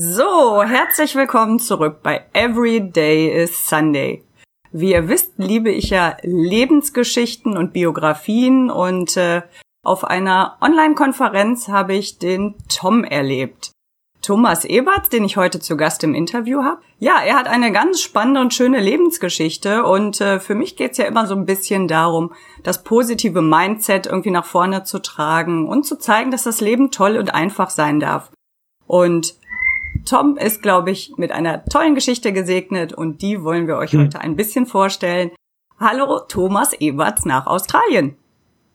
So, herzlich willkommen zurück bei Every Day is Sunday. Wie ihr wisst, liebe ich ja Lebensgeschichten und Biografien und äh, auf einer Online-Konferenz habe ich den Tom erlebt. Thomas Eberts, den ich heute zu Gast im Interview habe. Ja, er hat eine ganz spannende und schöne Lebensgeschichte und äh, für mich geht's ja immer so ein bisschen darum, das positive Mindset irgendwie nach vorne zu tragen und zu zeigen, dass das Leben toll und einfach sein darf. Und Tom ist, glaube ich, mit einer tollen Geschichte gesegnet und die wollen wir euch hm. heute ein bisschen vorstellen. Hallo Thomas Eberts nach Australien.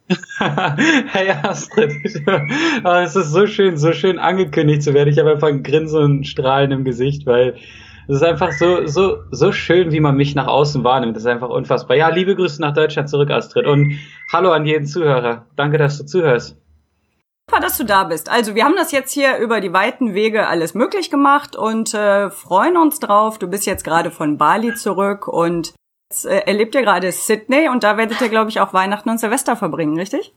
hey Astrid, es ist so schön, so schön angekündigt zu werden. Ich habe einfach ein Grinsen und Strahlen im Gesicht, weil es ist einfach so, so, so schön, wie man mich nach außen wahrnimmt. Das ist einfach unfassbar. Ja, liebe Grüße nach Deutschland zurück, Astrid. Und hallo an jeden Zuhörer. Danke, dass du zuhörst. Super, dass du da bist. Also wir haben das jetzt hier über die weiten Wege alles möglich gemacht und äh, freuen uns drauf. Du bist jetzt gerade von Bali zurück und jetzt, äh, erlebt ihr gerade Sydney und da werdet ihr, glaube ich, auch Weihnachten und Silvester verbringen, richtig?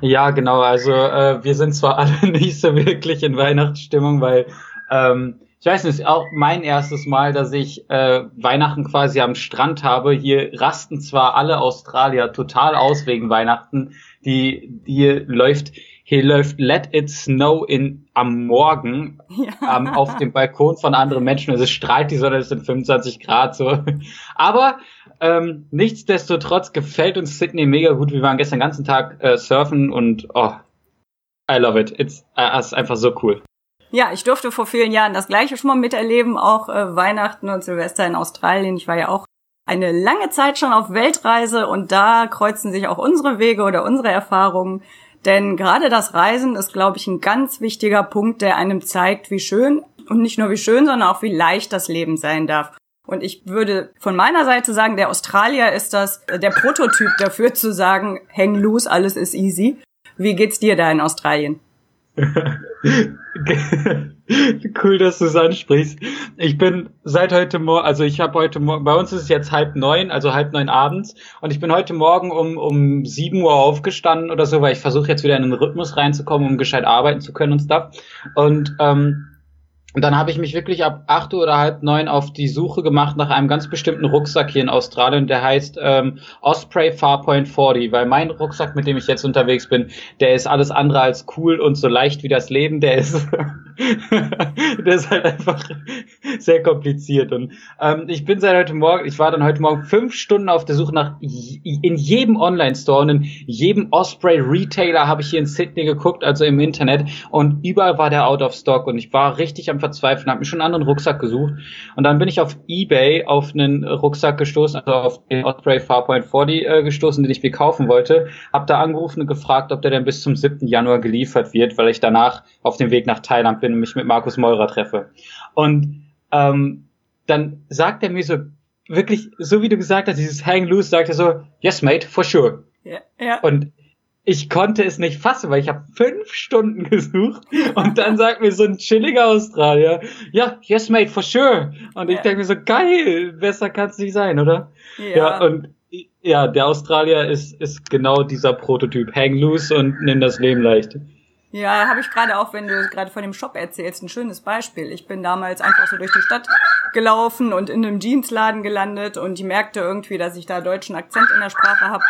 Ja, genau. Also äh, wir sind zwar alle nicht so wirklich in Weihnachtsstimmung, weil ähm, ich weiß nicht, auch mein erstes Mal, dass ich äh, Weihnachten quasi am Strand habe. Hier rasten zwar alle Australier total aus wegen Weihnachten. Die hier läuft hier läuft Let It Snow in am Morgen ja. ähm, auf dem Balkon von anderen Menschen. Also es strahlt die Sonne, es sind 25 Grad so. Aber ähm, nichtsdestotrotz gefällt uns Sydney mega gut. Wir waren gestern den ganzen Tag äh, surfen und oh, I love it. It's, äh, ist einfach so cool. Ja, ich durfte vor vielen Jahren das gleiche schon mal miterleben, auch äh, Weihnachten und Silvester in Australien. Ich war ja auch eine lange Zeit schon auf Weltreise und da kreuzen sich auch unsere Wege oder unsere Erfahrungen. Denn gerade das Reisen ist, glaube ich, ein ganz wichtiger Punkt, der einem zeigt, wie schön und nicht nur wie schön, sondern auch wie leicht das Leben sein darf. Und ich würde von meiner Seite sagen, der Australier ist das der Prototyp dafür zu sagen, hang loose, alles ist easy. Wie geht's dir da in Australien? cool, dass du es ansprichst. Ich bin seit heute Morgen, also ich habe heute Morgen, bei uns ist es jetzt halb neun, also halb neun abends, und ich bin heute Morgen um, um sieben Uhr aufgestanden oder so, weil ich versuche jetzt wieder in den Rhythmus reinzukommen, um gescheit arbeiten zu können und stuff. Und ähm, und dann habe ich mich wirklich ab acht Uhr oder halb neun auf die Suche gemacht nach einem ganz bestimmten Rucksack hier in Australien, der heißt ähm, Osprey Farpoint 40, weil mein Rucksack, mit dem ich jetzt unterwegs bin, der ist alles andere als cool und so leicht wie das Leben, der ist, der ist halt einfach sehr kompliziert. Und ähm, ich bin seit heute Morgen, ich war dann heute Morgen fünf Stunden auf der Suche nach in jedem Online-Store und in jedem Osprey Retailer habe ich hier in Sydney geguckt, also im Internet, und überall war der out of stock und ich war richtig am verzweifelt, habe mir schon einen anderen Rucksack gesucht und dann bin ich auf eBay auf einen Rucksack gestoßen, also auf den Osprey Farpoint 40 äh, gestoßen, den ich mir kaufen wollte, habe da angerufen und gefragt, ob der denn bis zum 7. Januar geliefert wird, weil ich danach auf dem Weg nach Thailand bin und mich mit Markus Meurer treffe. Und ähm, dann sagt er mir so wirklich, so wie du gesagt hast, dieses Hang Loose, sagt er so, yes mate, for sure. Ja, ja. Und ich konnte es nicht fassen, weil ich habe fünf Stunden gesucht und dann sagt mir so ein chilliger Australier, ja, yes mate, for sure. Und ich denke mir so, geil, besser kann es nicht sein, oder? Ja. ja, und ja, der Australier ist, ist genau dieser Prototyp. Hang loose und nimm das Leben leicht. Ja, habe ich gerade auch, wenn du gerade von dem Shop erzählst, ein schönes Beispiel. Ich bin damals einfach so durch die Stadt gelaufen und in einem Jeansladen gelandet und die merkte irgendwie, dass ich da deutschen Akzent in der Sprache habe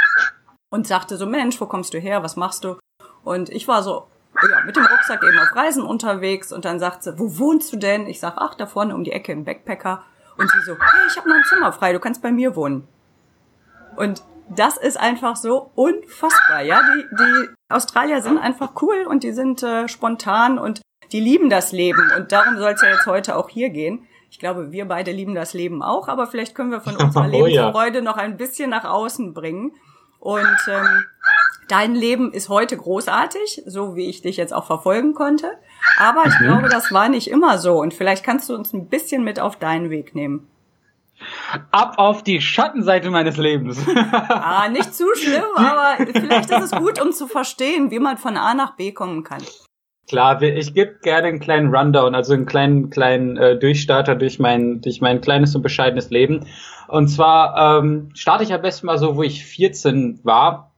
und sagte so, Mensch, wo kommst du her, was machst du? Und ich war so, ja, mit dem Rucksack eben auf Reisen unterwegs und dann sagt sie, wo wohnst du denn? Ich sag, ach, da vorne um die Ecke im Backpacker. Und sie so, hey, ich habe noch ein Zimmer frei, du kannst bei mir wohnen. Und das ist einfach so unfassbar, ja. Die, die Australier sind einfach cool und die sind äh, spontan und die lieben das Leben. Und darum soll es ja jetzt heute auch hier gehen. Ich glaube, wir beide lieben das Leben auch, aber vielleicht können wir von unserer oh, Lebensfreude ja. noch ein bisschen nach außen bringen. Und ähm, dein Leben ist heute großartig, so wie ich dich jetzt auch verfolgen konnte. Aber ich mhm. glaube, das war nicht immer so. Und vielleicht kannst du uns ein bisschen mit auf deinen Weg nehmen. Ab auf die Schattenseite meines Lebens. ah, nicht zu schlimm, aber vielleicht ist es gut, um zu verstehen, wie man von A nach B kommen kann. Klar, ich gebe gerne einen kleinen Rundown, also einen kleinen kleinen äh, Durchstarter durch mein durch mein kleines und bescheidenes Leben. Und zwar ähm, starte ich am besten mal so, wo ich 14 war,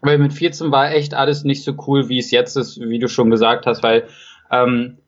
weil mit 14 war echt alles nicht so cool, wie es jetzt ist, wie du schon gesagt hast, weil ähm,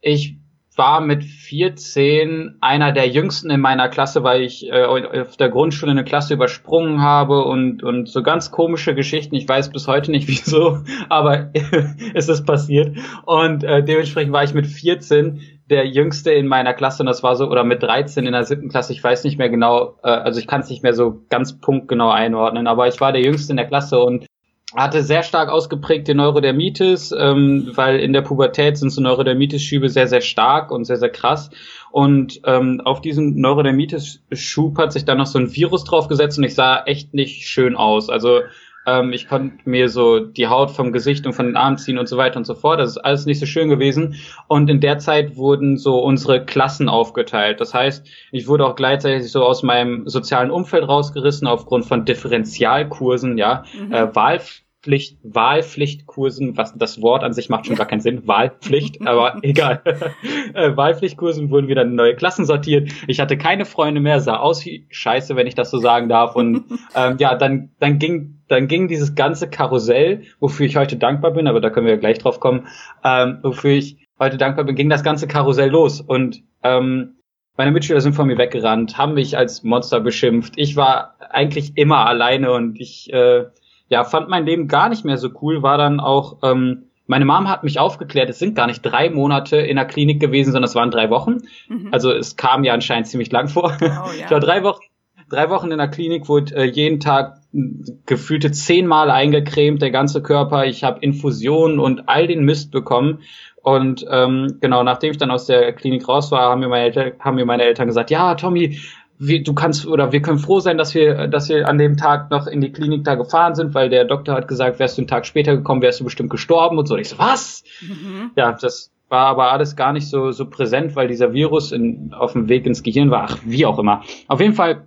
ich war mit 14 einer der jüngsten in meiner Klasse, weil ich äh, auf der Grundschule eine Klasse übersprungen habe und, und so ganz komische Geschichten. Ich weiß bis heute nicht wieso, aber es ist passiert. Und äh, dementsprechend war ich mit 14 der jüngste in meiner Klasse und das war so, oder mit 13 in der siebten Klasse, ich weiß nicht mehr genau, äh, also ich kann es nicht mehr so ganz punktgenau einordnen, aber ich war der jüngste in der Klasse und hatte sehr stark ausgeprägte Neurodermitis, ähm, weil in der Pubertät sind so Neurodermitis-Schübe sehr, sehr stark und sehr, sehr krass. Und ähm, auf diesen Neurodermitis-Schub hat sich dann noch so ein Virus draufgesetzt und ich sah echt nicht schön aus. Also ähm, ich konnte mir so die Haut vom Gesicht und von den Armen ziehen und so weiter und so fort. Das ist alles nicht so schön gewesen. Und in der Zeit wurden so unsere Klassen aufgeteilt. Das heißt, ich wurde auch gleichzeitig so aus meinem sozialen Umfeld rausgerissen aufgrund von Differentialkursen, ja, mhm. äh, Wahl Pflicht, Wahlpflichtkursen, was das Wort an sich macht schon gar keinen Sinn, Wahlpflicht, aber egal. äh, Wahlpflichtkursen wurden wieder neue Klassen sortiert. Ich hatte keine Freunde mehr, sah aus wie Scheiße, wenn ich das so sagen darf. Und ähm, ja, dann, dann ging, dann ging dieses ganze Karussell, wofür ich heute dankbar bin, aber da können wir gleich drauf kommen, ähm, wofür ich heute dankbar bin, ging das ganze Karussell los. Und ähm, meine Mitschüler sind von mir weggerannt, haben mich als Monster beschimpft. Ich war eigentlich immer alleine und ich äh, ja, fand mein Leben gar nicht mehr so cool, war dann auch, ähm, meine Mom hat mich aufgeklärt, es sind gar nicht drei Monate in der Klinik gewesen, sondern es waren drei Wochen. Mhm. Also es kam ja anscheinend ziemlich lang vor. Oh, ja. Ich war drei Wochen, drei Wochen in der Klinik, wurde äh, jeden Tag gefühlte zehnmal eingecremt, der ganze Körper. Ich habe Infusionen und all den Mist bekommen. Und ähm, genau, nachdem ich dann aus der Klinik raus war, haben mir meine Eltern, haben mir meine Eltern gesagt, ja, Tommy, wir, du kannst oder wir können froh sein, dass wir, dass wir an dem Tag noch in die Klinik da gefahren sind, weil der Doktor hat gesagt, wärst du einen Tag später gekommen, wärst du bestimmt gestorben und so. Und ich so, was? Mhm. Ja, das war aber alles gar nicht so, so präsent, weil dieser Virus in, auf dem Weg ins Gehirn war. Ach, wie auch immer. Auf jeden Fall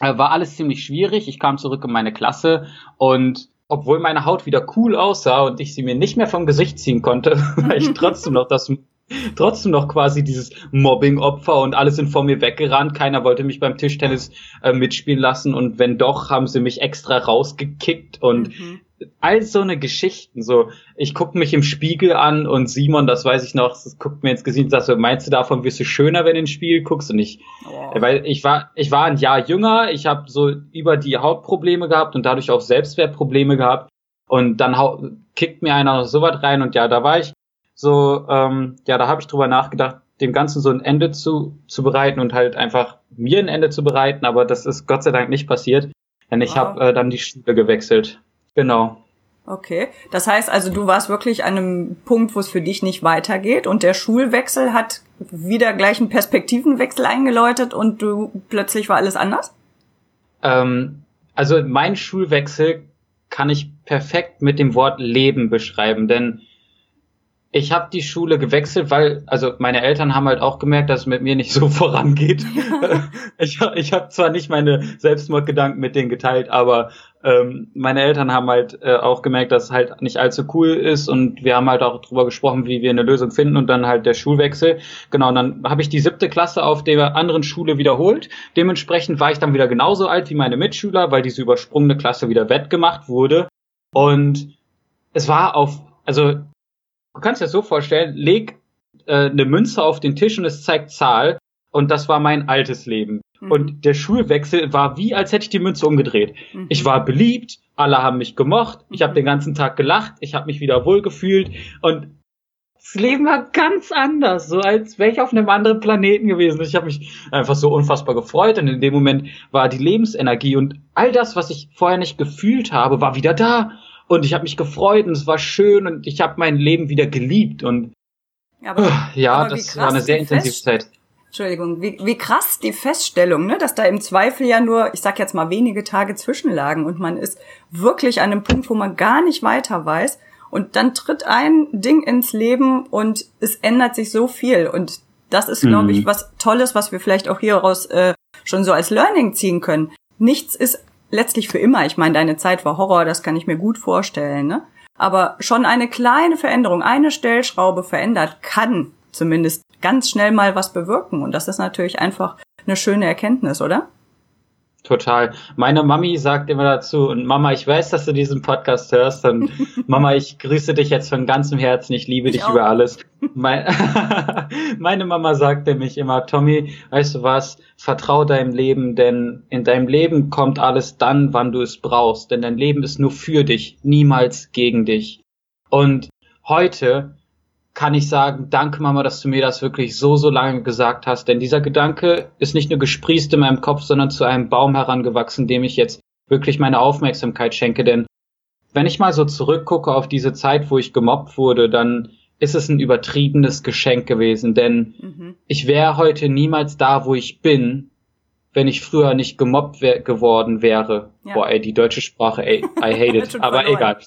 war alles ziemlich schwierig. Ich kam zurück in meine Klasse und obwohl meine Haut wieder cool aussah und ich sie mir nicht mehr vom Gesicht ziehen konnte, weil ich trotzdem noch das trotzdem noch quasi dieses Mobbing-Opfer und alle sind vor mir weggerannt. Keiner wollte mich beim Tischtennis äh, mitspielen lassen und wenn doch, haben sie mich extra rausgekickt und mhm. All so eine Geschichten. So, ich gucke mich im Spiegel an und Simon, das weiß ich noch, guckt mir ins Gesicht und sagt so, meinst du davon wirst du schöner, wenn du ins Spiegel guckst? Und ich, oh. weil ich war, ich war ein Jahr jünger, ich habe so über die Hautprobleme gehabt und dadurch auch Selbstwertprobleme gehabt. Und dann kickt mir einer noch so was rein und ja, da war ich so, ähm, ja, da habe ich drüber nachgedacht, dem Ganzen so ein Ende zu, zu bereiten und halt einfach mir ein Ende zu bereiten, aber das ist Gott sei Dank nicht passiert, denn ich wow. habe äh, dann die Schule gewechselt. Genau. Okay, das heißt also, du warst wirklich an einem Punkt, wo es für dich nicht weitergeht und der Schulwechsel hat wieder gleich einen Perspektivenwechsel eingeläutet und du plötzlich war alles anders? Ähm, also mein Schulwechsel kann ich perfekt mit dem Wort Leben beschreiben, denn ich habe die Schule gewechselt, weil, also meine Eltern haben halt auch gemerkt, dass es mit mir nicht so vorangeht. ich ich habe zwar nicht meine Selbstmordgedanken mit denen geteilt, aber ähm, meine Eltern haben halt äh, auch gemerkt, dass es halt nicht allzu cool ist und wir haben halt auch drüber gesprochen, wie wir eine Lösung finden und dann halt der Schulwechsel. Genau, und dann habe ich die siebte Klasse auf der anderen Schule wiederholt. Dementsprechend war ich dann wieder genauso alt wie meine Mitschüler, weil diese übersprungene Klasse wieder wettgemacht wurde. Und es war auf, also du kannst dir das so vorstellen, leg äh, eine Münze auf den Tisch und es zeigt Zahl. Und das war mein altes Leben. Mhm. Und der Schulwechsel war wie, als hätte ich die Münze umgedreht. Mhm. Ich war beliebt, alle haben mich gemocht, ich habe mhm. den ganzen Tag gelacht, ich habe mich wieder wohlgefühlt und das Leben war ganz anders, so als wäre ich auf einem anderen Planeten gewesen. Ich habe mich einfach so unfassbar gefreut und in dem Moment war die Lebensenergie und all das, was ich vorher nicht gefühlt habe, war wieder da und ich habe mich gefreut und es war schön und ich habe mein Leben wieder geliebt und aber, ja, aber das war eine sehr intensive Zeit. Entschuldigung, wie, wie krass die Feststellung, ne, dass da im Zweifel ja nur, ich sag jetzt mal, wenige Tage zwischenlagen und man ist wirklich an einem Punkt, wo man gar nicht weiter weiß. Und dann tritt ein Ding ins Leben und es ändert sich so viel. Und das ist, glaube ich, mhm. was Tolles, was wir vielleicht auch hieraus äh, schon so als Learning ziehen können. Nichts ist letztlich für immer. Ich meine, deine Zeit war Horror, das kann ich mir gut vorstellen. Ne? Aber schon eine kleine Veränderung, eine Stellschraube verändert, kann zumindest ganz schnell mal was bewirken. Und das ist natürlich einfach eine schöne Erkenntnis, oder? Total. Meine Mami sagt immer dazu, und Mama, ich weiß, dass du diesen Podcast hörst, und Mama, ich grüße dich jetzt von ganzem Herzen, ich liebe ich dich auch. über alles. Mein, meine Mama sagt nämlich immer, Tommy, weißt du was, vertrau deinem Leben, denn in deinem Leben kommt alles dann, wann du es brauchst, denn dein Leben ist nur für dich, niemals gegen dich. Und heute kann ich sagen, danke Mama, dass du mir das wirklich so, so lange gesagt hast. Denn dieser Gedanke ist nicht nur gesprießt in meinem Kopf, sondern zu einem Baum herangewachsen, dem ich jetzt wirklich meine Aufmerksamkeit schenke. Denn wenn ich mal so zurückgucke auf diese Zeit, wo ich gemobbt wurde, dann ist es ein übertriebenes Geschenk gewesen. Denn mhm. ich wäre heute niemals da, wo ich bin, wenn ich früher nicht gemobbt wär, geworden wäre. Ja. Boah, ey, die deutsche Sprache, ey, I hate it. aber egal.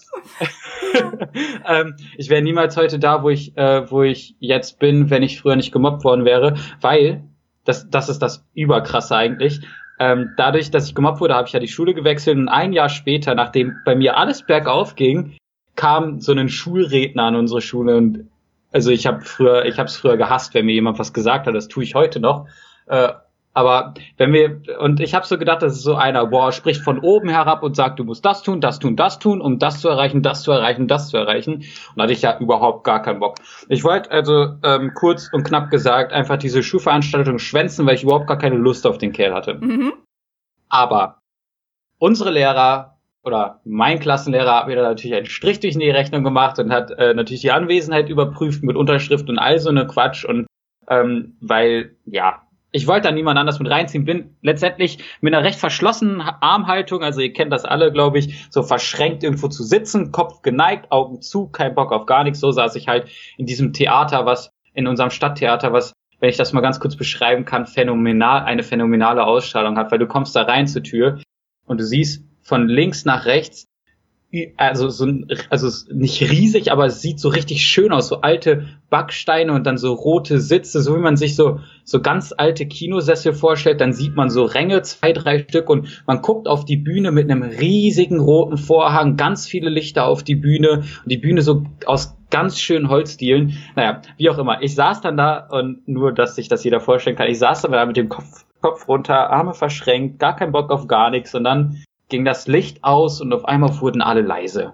ähm, ich wäre niemals heute da, wo ich, äh, wo ich jetzt bin, wenn ich früher nicht gemobbt worden wäre, weil, das, das ist das Überkrasse eigentlich, ähm, dadurch, dass ich gemobbt wurde, habe ich ja die Schule gewechselt und ein Jahr später, nachdem bei mir alles bergauf ging, kam so ein Schulredner an unsere Schule und also ich habe früher, ich habe es früher gehasst, wenn mir jemand was gesagt hat, das tue ich heute noch. Äh, aber wenn wir, und ich habe so gedacht, das ist so einer, boah, spricht von oben herab und sagt, du musst das tun, das tun, das tun, um das zu erreichen, das zu erreichen, das zu erreichen. Und da hatte ich ja überhaupt gar keinen Bock. Ich wollte also ähm, kurz und knapp gesagt einfach diese Schulveranstaltung schwänzen, weil ich überhaupt gar keine Lust auf den Kerl hatte. Mhm. Aber unsere Lehrer oder mein Klassenlehrer hat mir da natürlich einen Strich durch die Rechnung gemacht und hat äh, natürlich die Anwesenheit überprüft mit Unterschrift und all so eine Quatsch und ähm, weil, ja, ich wollte da niemand anders mit reinziehen, bin letztendlich mit einer recht verschlossenen Armhaltung, also ihr kennt das alle, glaube ich, so verschränkt irgendwo zu sitzen, Kopf geneigt, Augen zu, kein Bock auf gar nichts. So saß ich halt in diesem Theater, was in unserem Stadttheater, was, wenn ich das mal ganz kurz beschreiben kann, phänomenal, eine phänomenale Ausstrahlung hat, weil du kommst da rein zur Tür und du siehst von links nach rechts also so also nicht riesig, aber es sieht so richtig schön aus, so alte Backsteine und dann so rote Sitze, so wie man sich so so ganz alte Kinosessel vorstellt, dann sieht man so Ränge, zwei, drei Stück und man guckt auf die Bühne mit einem riesigen roten Vorhang, ganz viele Lichter auf die Bühne und die Bühne so aus ganz schönen Holzdielen. Naja, wie auch immer. Ich saß dann da und nur, dass sich das jeder vorstellen kann, ich saß dann da mit dem Kopf Kopf runter, Arme verschränkt, gar kein Bock auf gar nichts und dann ging das Licht aus und auf einmal wurden alle leise.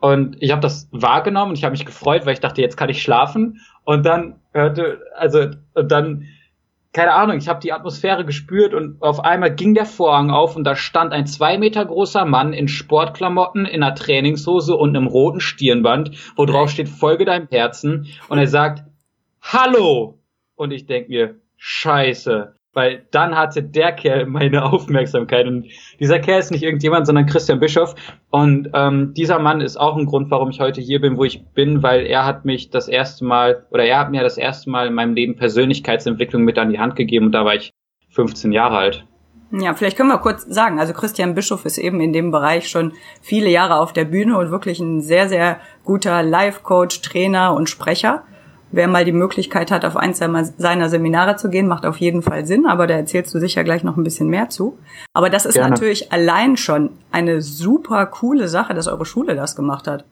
Und ich habe das wahrgenommen und ich habe mich gefreut, weil ich dachte, jetzt kann ich schlafen. Und dann hörte, also und dann, keine Ahnung, ich habe die Atmosphäre gespürt und auf einmal ging der Vorhang auf und da stand ein zwei Meter großer Mann in Sportklamotten, in einer Trainingshose und einem roten Stirnband, wo drauf steht, folge deinem Herzen. Und er sagt, Hallo! Und ich denk mir, Scheiße. Weil dann hatte der Kerl meine Aufmerksamkeit. Und dieser Kerl ist nicht irgendjemand, sondern Christian Bischoff. Und ähm, dieser Mann ist auch ein Grund, warum ich heute hier bin, wo ich bin, weil er hat mich das erste Mal, oder er hat mir das erste Mal in meinem Leben Persönlichkeitsentwicklung mit an die Hand gegeben. Und da war ich 15 Jahre alt. Ja, vielleicht können wir kurz sagen, also Christian Bischoff ist eben in dem Bereich schon viele Jahre auf der Bühne und wirklich ein sehr, sehr guter Life-Coach, Trainer und Sprecher. Wer mal die Möglichkeit hat, auf eins seiner Seminare zu gehen, macht auf jeden Fall Sinn, aber da erzählst du sicher gleich noch ein bisschen mehr zu. Aber das ist Gerne. natürlich allein schon eine super coole Sache, dass eure Schule das gemacht hat.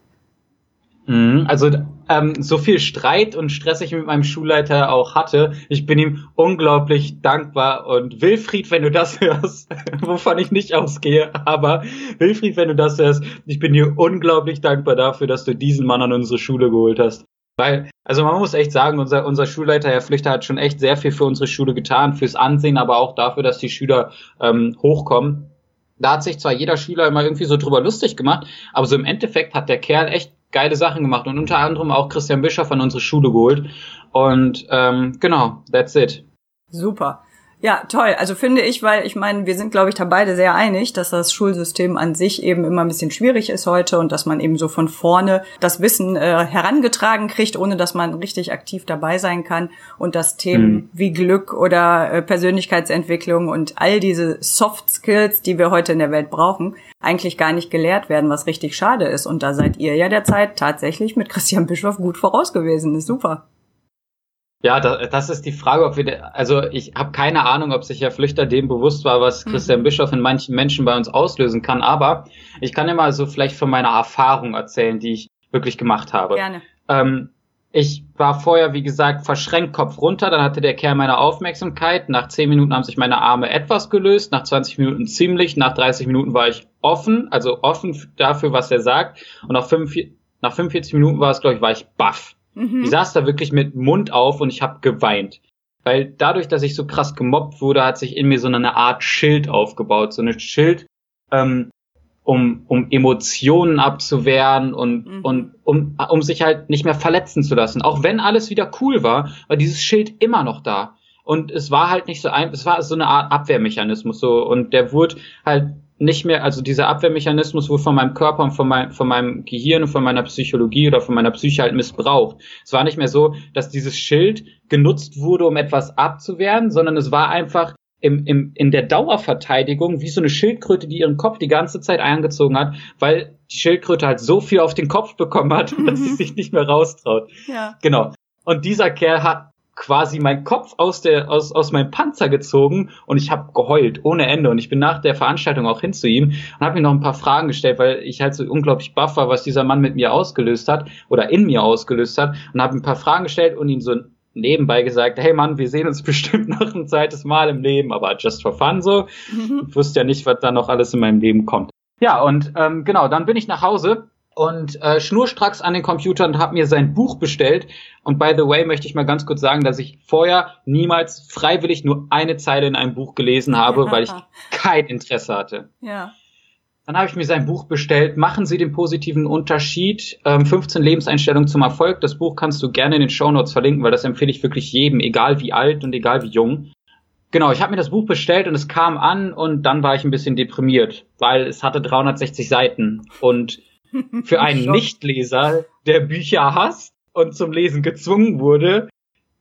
Mhm. Also ähm, so viel Streit und Stress ich mit meinem Schulleiter auch hatte, ich bin ihm unglaublich dankbar und Wilfried, wenn du das hörst, wovon ich nicht ausgehe, aber Wilfried, wenn du das hörst, ich bin dir unglaublich dankbar dafür, dass du diesen Mann an unsere Schule geholt hast. Weil, also man muss echt sagen, unser, unser Schulleiter, Herr Flüchter, hat schon echt sehr viel für unsere Schule getan, fürs Ansehen, aber auch dafür, dass die Schüler ähm, hochkommen. Da hat sich zwar jeder Schüler immer irgendwie so drüber lustig gemacht, aber so im Endeffekt hat der Kerl echt geile Sachen gemacht und unter anderem auch Christian Bischoff an unsere Schule geholt. Und ähm, genau, that's it. Super. Ja, toll. Also finde ich, weil ich meine, wir sind, glaube ich, da beide sehr einig, dass das Schulsystem an sich eben immer ein bisschen schwierig ist heute und dass man eben so von vorne das Wissen äh, herangetragen kriegt, ohne dass man richtig aktiv dabei sein kann und dass Themen mhm. wie Glück oder äh, Persönlichkeitsentwicklung und all diese Soft Skills, die wir heute in der Welt brauchen, eigentlich gar nicht gelehrt werden, was richtig schade ist. Und da seid ihr ja derzeit tatsächlich mit Christian Bischof gut voraus gewesen. ist super. Ja, das, das ist die Frage, ob wir, also ich habe keine Ahnung, ob sich Herr Flüchter dem bewusst war, was mhm. Christian Bischof in manchen Menschen bei uns auslösen kann, aber ich kann ja mal so vielleicht von meiner Erfahrung erzählen, die ich wirklich gemacht habe. Gerne. Ähm, ich war vorher, wie gesagt, verschränkt Kopf runter, dann hatte der Kerl meine Aufmerksamkeit. Nach 10 Minuten haben sich meine Arme etwas gelöst, nach 20 Minuten ziemlich, nach 30 Minuten war ich offen, also offen dafür, was er sagt. Und nach 45, nach 45 Minuten war es, glaube ich, war ich baff. Mhm. Ich saß da wirklich mit Mund auf und ich habe geweint. Weil dadurch, dass ich so krass gemobbt wurde, hat sich in mir so eine Art Schild aufgebaut. So eine Schild, ähm, um, um Emotionen abzuwehren und, mhm. und um, um sich halt nicht mehr verletzen zu lassen. Auch wenn alles wieder cool war, war dieses Schild immer noch da. Und es war halt nicht so ein, es war so eine Art Abwehrmechanismus so. Und der wurde halt nicht mehr, also dieser Abwehrmechanismus wurde von meinem Körper und von, mein, von meinem Gehirn und von meiner Psychologie oder von meiner Psyche halt missbraucht. Es war nicht mehr so, dass dieses Schild genutzt wurde, um etwas abzuwehren, sondern es war einfach im, im, in der Dauerverteidigung wie so eine Schildkröte, die ihren Kopf die ganze Zeit eingezogen hat, weil die Schildkröte halt so viel auf den Kopf bekommen hat, dass sie sich nicht mehr raustraut. Ja. Genau. Und dieser Kerl hat quasi meinen Kopf aus der aus aus meinem Panzer gezogen und ich habe geheult ohne Ende und ich bin nach der Veranstaltung auch hin zu ihm und habe ihm noch ein paar Fragen gestellt, weil ich halt so unglaublich baff war, was dieser Mann mit mir ausgelöst hat oder in mir ausgelöst hat und habe ein paar Fragen gestellt und ihm so nebenbei gesagt, hey Mann, wir sehen uns bestimmt noch ein zweites Mal im Leben, aber just for fun so. Mhm. Ich wusste ja nicht, was da noch alles in meinem Leben kommt. Ja, und ähm, genau, dann bin ich nach Hause und äh, schnurstracks an den Computer und habe mir sein Buch bestellt. Und by the way möchte ich mal ganz kurz sagen, dass ich vorher niemals freiwillig nur eine Zeile in einem Buch gelesen habe, ja. weil ich kein Interesse hatte. Ja. Dann habe ich mir sein Buch bestellt. Machen Sie den positiven Unterschied. Ähm, 15 Lebenseinstellungen zum Erfolg. Das Buch kannst du gerne in den Show Notes verlinken, weil das empfehle ich wirklich jedem, egal wie alt und egal wie jung. Genau, ich habe mir das Buch bestellt und es kam an und dann war ich ein bisschen deprimiert, weil es hatte 360 Seiten und für einen Nichtleser, der Bücher hasst und zum Lesen gezwungen wurde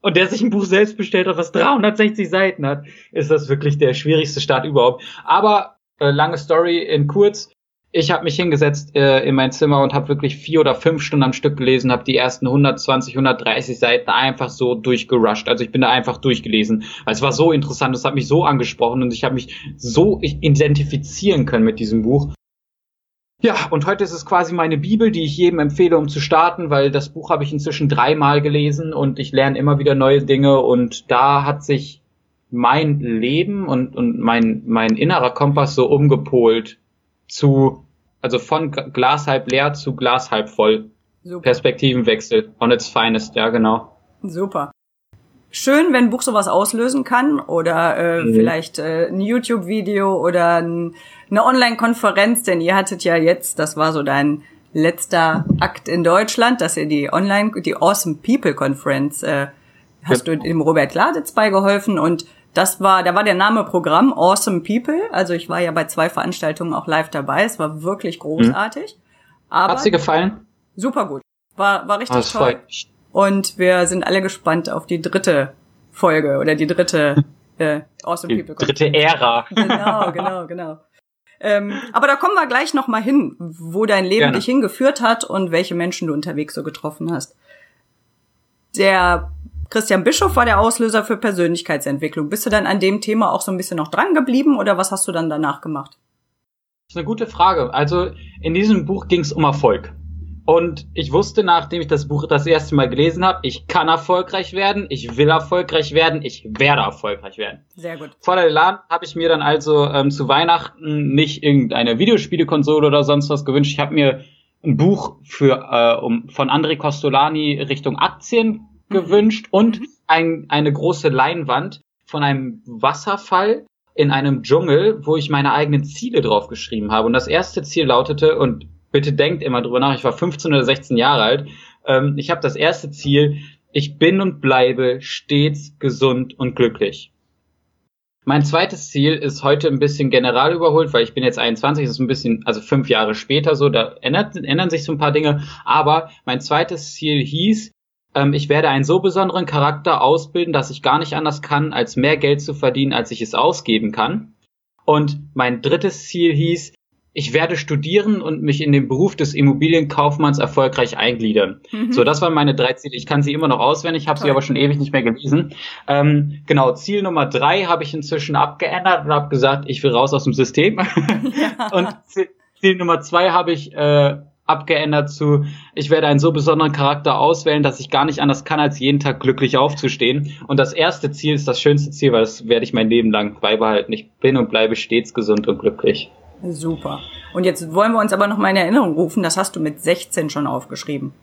und der sich ein Buch selbst bestellt hat, was 360 Seiten hat, ist das wirklich der schwierigste Start überhaupt. Aber äh, lange Story in kurz. Ich habe mich hingesetzt äh, in mein Zimmer und habe wirklich vier oder fünf Stunden am Stück gelesen, habe die ersten 120, 130 Seiten einfach so durchgerusht. Also ich bin da einfach durchgelesen. Es war so interessant, es hat mich so angesprochen und ich habe mich so identifizieren können mit diesem Buch. Ja, und heute ist es quasi meine Bibel, die ich jedem empfehle, um zu starten, weil das Buch habe ich inzwischen dreimal gelesen und ich lerne immer wieder neue Dinge und da hat sich mein Leben und, und mein, mein innerer Kompass so umgepolt zu, also von Glas halb leer zu Glas halb voll. Super. Perspektivenwechsel on its finest, ja genau. Super schön, wenn ein Buch sowas auslösen kann oder äh, mhm. vielleicht äh, ein YouTube-Video oder ein, eine Online-Konferenz, denn ihr hattet ja jetzt, das war so dein letzter Akt in Deutschland, dass ihr die Online, die Awesome People Conference, äh, hast ja. du dem Robert Gladitz beigeholfen und das war, da war der Name Programm Awesome People. Also ich war ja bei zwei Veranstaltungen auch live dabei. Es war wirklich großartig. Mhm. Aber Hat sie gefallen? Super gut. War, war richtig oh, toll. Und wir sind alle gespannt auf die dritte Folge oder die dritte äh, Awesome die People. Dritte Ära. Genau, genau, genau. Ähm, aber da kommen wir gleich noch mal hin, wo dein Leben Gerne. dich hingeführt hat und welche Menschen du unterwegs so getroffen hast. Der Christian Bischof war der Auslöser für Persönlichkeitsentwicklung. Bist du dann an dem Thema auch so ein bisschen noch dran geblieben oder was hast du dann danach gemacht? Das ist eine gute Frage. Also in diesem Buch ging es um Erfolg. Und ich wusste, nachdem ich das Buch das erste Mal gelesen habe, ich kann erfolgreich werden, ich will erfolgreich werden, ich werde erfolgreich werden. Sehr gut. Vor der Elan habe ich mir dann also ähm, zu Weihnachten nicht irgendeine Videospielekonsole oder sonst was gewünscht. Ich habe mir ein Buch für äh, um, von André Costolani Richtung Aktien mhm. gewünscht und mhm. ein, eine große Leinwand von einem Wasserfall in einem Dschungel, wo ich meine eigenen Ziele drauf geschrieben habe. Und das erste Ziel lautete, und bitte denkt immer drüber nach, ich war 15 oder 16 Jahre alt. Ähm, ich habe das erste Ziel, ich bin und bleibe stets gesund und glücklich. Mein zweites Ziel ist heute ein bisschen general überholt, weil ich bin jetzt 21, das ist ein bisschen, also fünf Jahre später so, da ändert, ändern sich so ein paar Dinge. Aber mein zweites Ziel hieß, ähm, ich werde einen so besonderen Charakter ausbilden, dass ich gar nicht anders kann, als mehr Geld zu verdienen, als ich es ausgeben kann. Und mein drittes Ziel hieß, ich werde studieren und mich in den Beruf des Immobilienkaufmanns erfolgreich eingliedern. Mhm. So, das waren meine drei Ziele. Ich kann sie immer noch auswendig, ich habe sie aber schon ewig nicht mehr gelesen. Ähm, genau, Ziel Nummer drei habe ich inzwischen abgeändert und habe gesagt, ich will raus aus dem System. Ja. und Ziel Nummer zwei habe ich äh, abgeändert zu, ich werde einen so besonderen Charakter auswählen, dass ich gar nicht anders kann, als jeden Tag glücklich aufzustehen. Und das erste Ziel ist das schönste Ziel, weil das werde ich mein Leben lang beibehalten. Ich bin und bleibe stets gesund und glücklich. Super. Und jetzt wollen wir uns aber noch mal in Erinnerung rufen, das hast du mit 16 schon aufgeschrieben.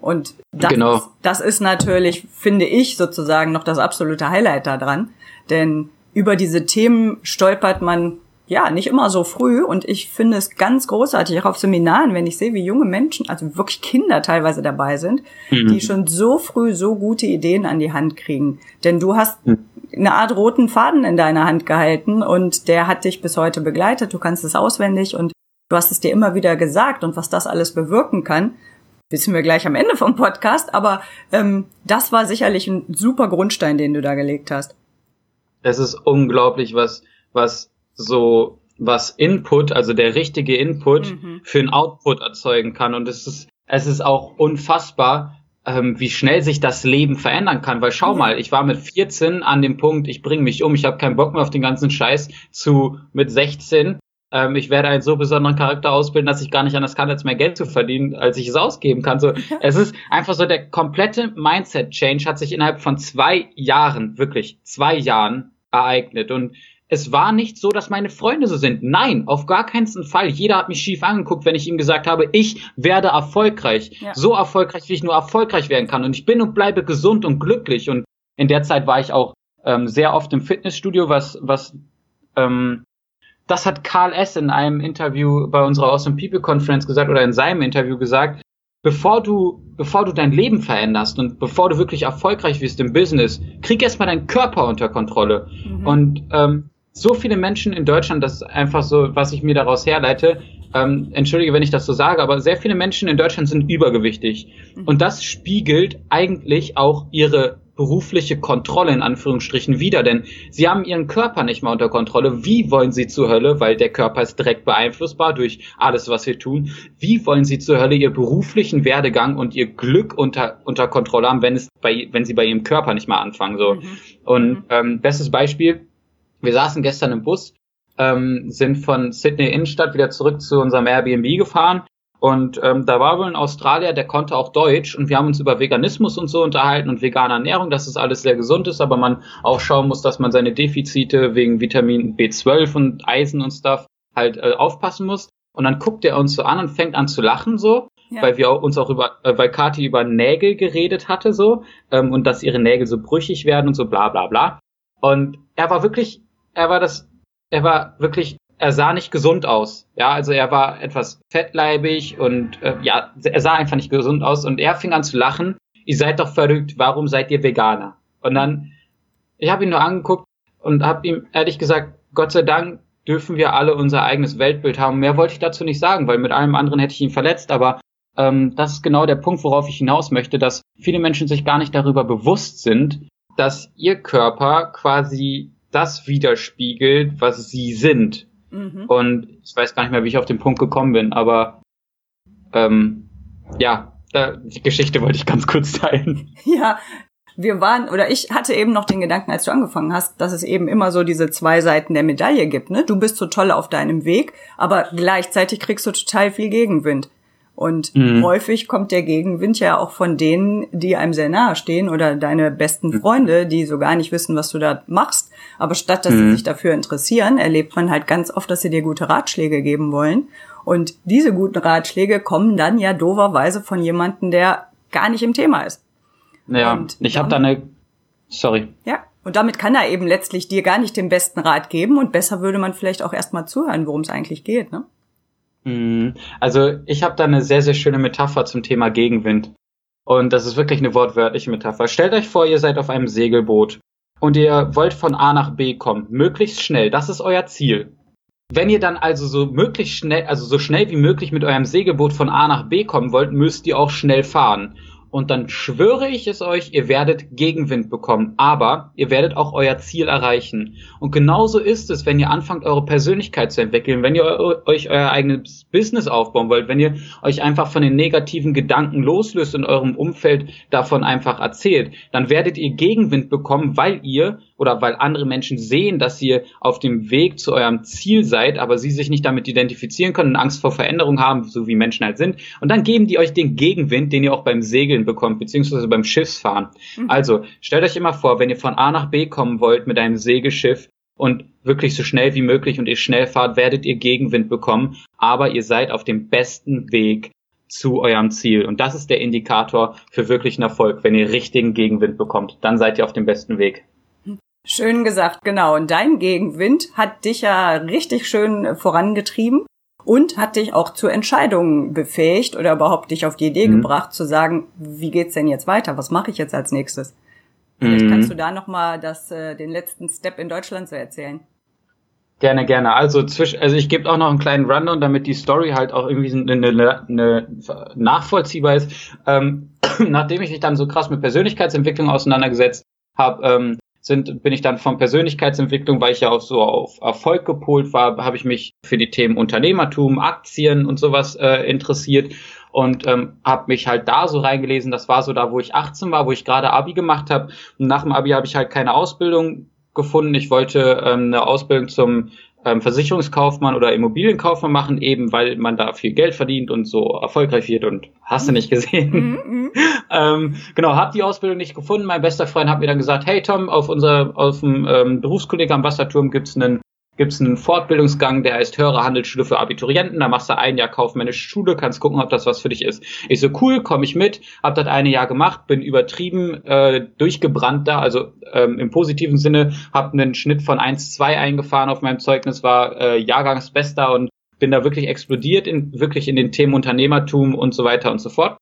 Und das, genau. ist, das ist natürlich, finde ich, sozusagen noch das absolute Highlight daran. Denn über diese Themen stolpert man ja, nicht immer so früh. Und ich finde es ganz großartig, auch auf Seminaren, wenn ich sehe, wie junge Menschen, also wirklich Kinder teilweise dabei sind, mhm. die schon so früh so gute Ideen an die Hand kriegen. Denn du hast mhm. Eine Art roten Faden in deiner Hand gehalten und der hat dich bis heute begleitet. Du kannst es auswendig und du hast es dir immer wieder gesagt und was das alles bewirken kann. Wissen wir gleich am Ende vom Podcast, aber ähm, das war sicherlich ein super Grundstein, den du da gelegt hast. Es ist unglaublich, was, was so was Input, also der richtige Input mhm. für einen Output erzeugen kann. Und es ist, es ist auch unfassbar, ähm, wie schnell sich das Leben verändern kann. Weil schau mhm. mal, ich war mit 14 an dem Punkt, ich bringe mich um, ich habe keinen Bock mehr auf den ganzen Scheiß, zu mit 16. Ähm, ich werde einen so besonderen Charakter ausbilden, dass ich gar nicht anders kann, als mehr Geld zu verdienen, als ich es ausgeben kann. So, es ist einfach so, der komplette Mindset-Change hat sich innerhalb von zwei Jahren, wirklich zwei Jahren ereignet. Und es war nicht so, dass meine Freunde so sind. Nein, auf gar keinen Fall. Jeder hat mich schief angeguckt, wenn ich ihm gesagt habe, ich werde erfolgreich. Ja. So erfolgreich, wie ich nur erfolgreich werden kann. Und ich bin und bleibe gesund und glücklich. Und in der Zeit war ich auch ähm, sehr oft im Fitnessstudio, was, was, ähm, das hat Karl S. in einem Interview bei unserer Awesome People Conference gesagt oder in seinem Interview gesagt. Bevor du, bevor du dein Leben veränderst und bevor du wirklich erfolgreich wirst im Business, krieg erstmal deinen Körper unter Kontrolle. Mhm. Und ähm, so viele Menschen in Deutschland, das ist einfach so, was ich mir daraus herleite. Ähm, entschuldige, wenn ich das so sage, aber sehr viele Menschen in Deutschland sind übergewichtig. Mhm. Und das spiegelt eigentlich auch ihre berufliche Kontrolle in Anführungsstrichen wieder, denn sie haben ihren Körper nicht mal unter Kontrolle. Wie wollen sie zur Hölle, weil der Körper ist direkt beeinflussbar durch alles, was wir tun, wie wollen sie zur Hölle ihr beruflichen Werdegang und ihr Glück unter, unter Kontrolle haben, wenn es bei, wenn sie bei ihrem Körper nicht mal anfangen, so. Mhm. Und, mhm. ähm, bestes Beispiel, wir saßen gestern im Bus, ähm, sind von Sydney Innenstadt wieder zurück zu unserem Airbnb gefahren und ähm, da war wohl ein Australier, der konnte auch Deutsch und wir haben uns über Veganismus und so unterhalten und vegane Ernährung, dass es alles sehr gesund ist, aber man auch schauen muss, dass man seine Defizite wegen Vitamin B12 und Eisen und Stuff halt äh, aufpassen muss. Und dann guckt er uns so an und fängt an zu lachen so, ja. weil wir uns auch über, äh, weil Kathi über Nägel geredet hatte so ähm, und dass ihre Nägel so brüchig werden und so bla bla bla. Und er war wirklich er war das, er war wirklich, er sah nicht gesund aus. Ja, also er war etwas fettleibig und äh, ja, er sah einfach nicht gesund aus und er fing an zu lachen. Ihr seid doch verrückt, warum seid ihr Veganer? Und dann, ich habe ihn nur angeguckt und habe ihm ehrlich gesagt, Gott sei Dank dürfen wir alle unser eigenes Weltbild haben. Mehr wollte ich dazu nicht sagen, weil mit allem anderen hätte ich ihn verletzt, aber ähm, das ist genau der Punkt, worauf ich hinaus möchte, dass viele Menschen sich gar nicht darüber bewusst sind, dass ihr Körper quasi das widerspiegelt, was sie sind. Mhm. Und ich weiß gar nicht mehr, wie ich auf den Punkt gekommen bin, aber ähm, ja, da, die Geschichte wollte ich ganz kurz teilen. Ja, wir waren, oder ich hatte eben noch den Gedanken, als du angefangen hast, dass es eben immer so diese zwei Seiten der Medaille gibt. Ne? Du bist so toll auf deinem Weg, aber gleichzeitig kriegst du total viel Gegenwind. Und mhm. häufig kommt der Gegenwind ja auch von denen, die einem sehr nahe stehen oder deine besten mhm. Freunde, die so gar nicht wissen, was du da machst. Aber statt dass mhm. sie sich dafür interessieren, erlebt man halt ganz oft, dass sie dir gute Ratschläge geben wollen. Und diese guten Ratschläge kommen dann ja doverweise von jemandem, der gar nicht im Thema ist. Ja, und ich habe da eine, sorry. Ja, und damit kann er eben letztlich dir gar nicht den besten Rat geben und besser würde man vielleicht auch erstmal zuhören, worum es eigentlich geht, ne? Mhm. Also ich habe da eine sehr, sehr schöne Metapher zum Thema Gegenwind. Und das ist wirklich eine wortwörtliche Metapher. Stellt euch vor, ihr seid auf einem Segelboot und ihr wollt von A nach B kommen, möglichst schnell, das ist euer Ziel. Wenn ihr dann also so möglichst schnell, also so schnell wie möglich mit eurem Segelboot von A nach B kommen wollt, müsst ihr auch schnell fahren und dann schwöre ich es euch, ihr werdet Gegenwind bekommen, aber ihr werdet auch euer Ziel erreichen. Und genauso ist es, wenn ihr anfangt, eure Persönlichkeit zu entwickeln, wenn ihr euch euer eigenes Business aufbauen wollt, wenn ihr euch einfach von den negativen Gedanken loslöst in eurem Umfeld davon einfach erzählt, dann werdet ihr Gegenwind bekommen, weil ihr oder weil andere Menschen sehen, dass ihr auf dem Weg zu eurem Ziel seid, aber sie sich nicht damit identifizieren können und Angst vor Veränderung haben, so wie Menschen halt sind. Und dann geben die euch den Gegenwind, den ihr auch beim Segeln bekommt, beziehungsweise beim Schiffsfahren. Mhm. Also stellt euch immer vor, wenn ihr von A nach B kommen wollt mit einem Segelschiff und wirklich so schnell wie möglich und ihr schnell fahrt, werdet ihr Gegenwind bekommen, aber ihr seid auf dem besten Weg zu eurem Ziel. Und das ist der Indikator für wirklichen Erfolg. Wenn ihr richtigen Gegenwind bekommt, dann seid ihr auf dem besten Weg. Schön gesagt, genau. Und dein Gegenwind hat dich ja richtig schön vorangetrieben und hat dich auch zu Entscheidungen befähigt oder überhaupt dich auf die Idee mhm. gebracht, zu sagen, wie geht's denn jetzt weiter? Was mache ich jetzt als nächstes? Vielleicht mhm. kannst du da nochmal das, äh, den letzten Step in Deutschland so erzählen. Gerne, gerne. Also zwischen, also ich gebe auch noch einen kleinen Rundown, damit die Story halt auch irgendwie eine, eine, eine nachvollziehbar ist. Ähm, nachdem ich mich dann so krass mit Persönlichkeitsentwicklung auseinandergesetzt habe, ähm, sind, bin ich dann von Persönlichkeitsentwicklung, weil ich ja auch so auf Erfolg gepolt war, habe ich mich für die Themen Unternehmertum, Aktien und sowas äh, interessiert und ähm, habe mich halt da so reingelesen. Das war so da, wo ich 18 war, wo ich gerade Abi gemacht habe. Nach dem Abi habe ich halt keine Ausbildung gefunden. Ich wollte ähm, eine Ausbildung zum ähm, Versicherungskaufmann oder Immobilienkaufmann machen, eben weil man da viel Geld verdient und so erfolgreich wird und hast du nicht gesehen. Mhm, mhm. ähm, genau, hab die Ausbildung nicht gefunden. Mein bester Freund hat mir dann gesagt, hey Tom, auf unser auf dem ähm, Berufskolleg am Wasserturm gibt's einen gibt es einen Fortbildungsgang, der heißt Höhere Handelsschule für Abiturienten. Da machst du ein Jahr kaufmännische Schule, kannst gucken, ob das was für dich ist. Ich so, cool, komme ich mit, hab das eine Jahr gemacht, bin übertrieben äh, durchgebrannt da, also ähm, im positiven Sinne, hab einen Schnitt von 1,2 eingefahren auf meinem Zeugnis, war äh, Jahrgangsbester und bin da wirklich explodiert, in, wirklich in den Themen Unternehmertum und so weiter und so fort.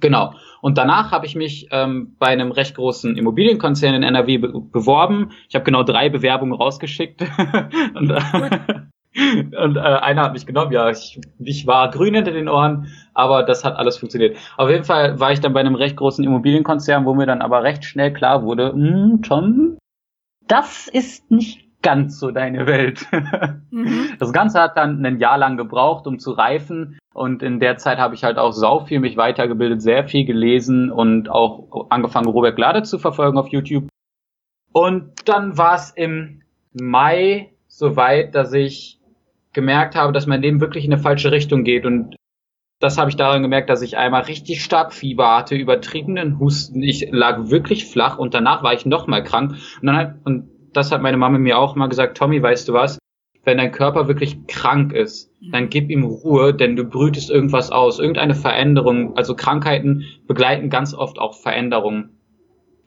Genau. Und danach habe ich mich ähm, bei einem recht großen Immobilienkonzern in NRW be beworben. Ich habe genau drei Bewerbungen rausgeschickt. und, äh, und äh, einer hat mich genommen. Ja, ich, ich war grün hinter den Ohren, aber das hat alles funktioniert. Auf jeden Fall war ich dann bei einem recht großen Immobilienkonzern, wo mir dann aber recht schnell klar wurde, hm, Tom, das ist nicht ganz so deine Welt. Mhm. Das Ganze hat dann ein Jahr lang gebraucht, um zu reifen. Und in der Zeit habe ich halt auch sau viel mich weitergebildet, sehr viel gelesen und auch angefangen, Robert Glade zu verfolgen auf YouTube. Und dann war es im Mai soweit, dass ich gemerkt habe, dass mein Leben wirklich in eine falsche Richtung geht. Und das habe ich daran gemerkt, dass ich einmal richtig stark Fieber hatte, übertriebenen Husten. Ich lag wirklich flach und danach war ich nochmal krank. Und dann, und das hat meine Mama mir auch mal gesagt, Tommy, weißt du was? Wenn dein Körper wirklich krank ist, dann gib ihm Ruhe, denn du brütest irgendwas aus, irgendeine Veränderung. Also Krankheiten begleiten ganz oft auch Veränderungen.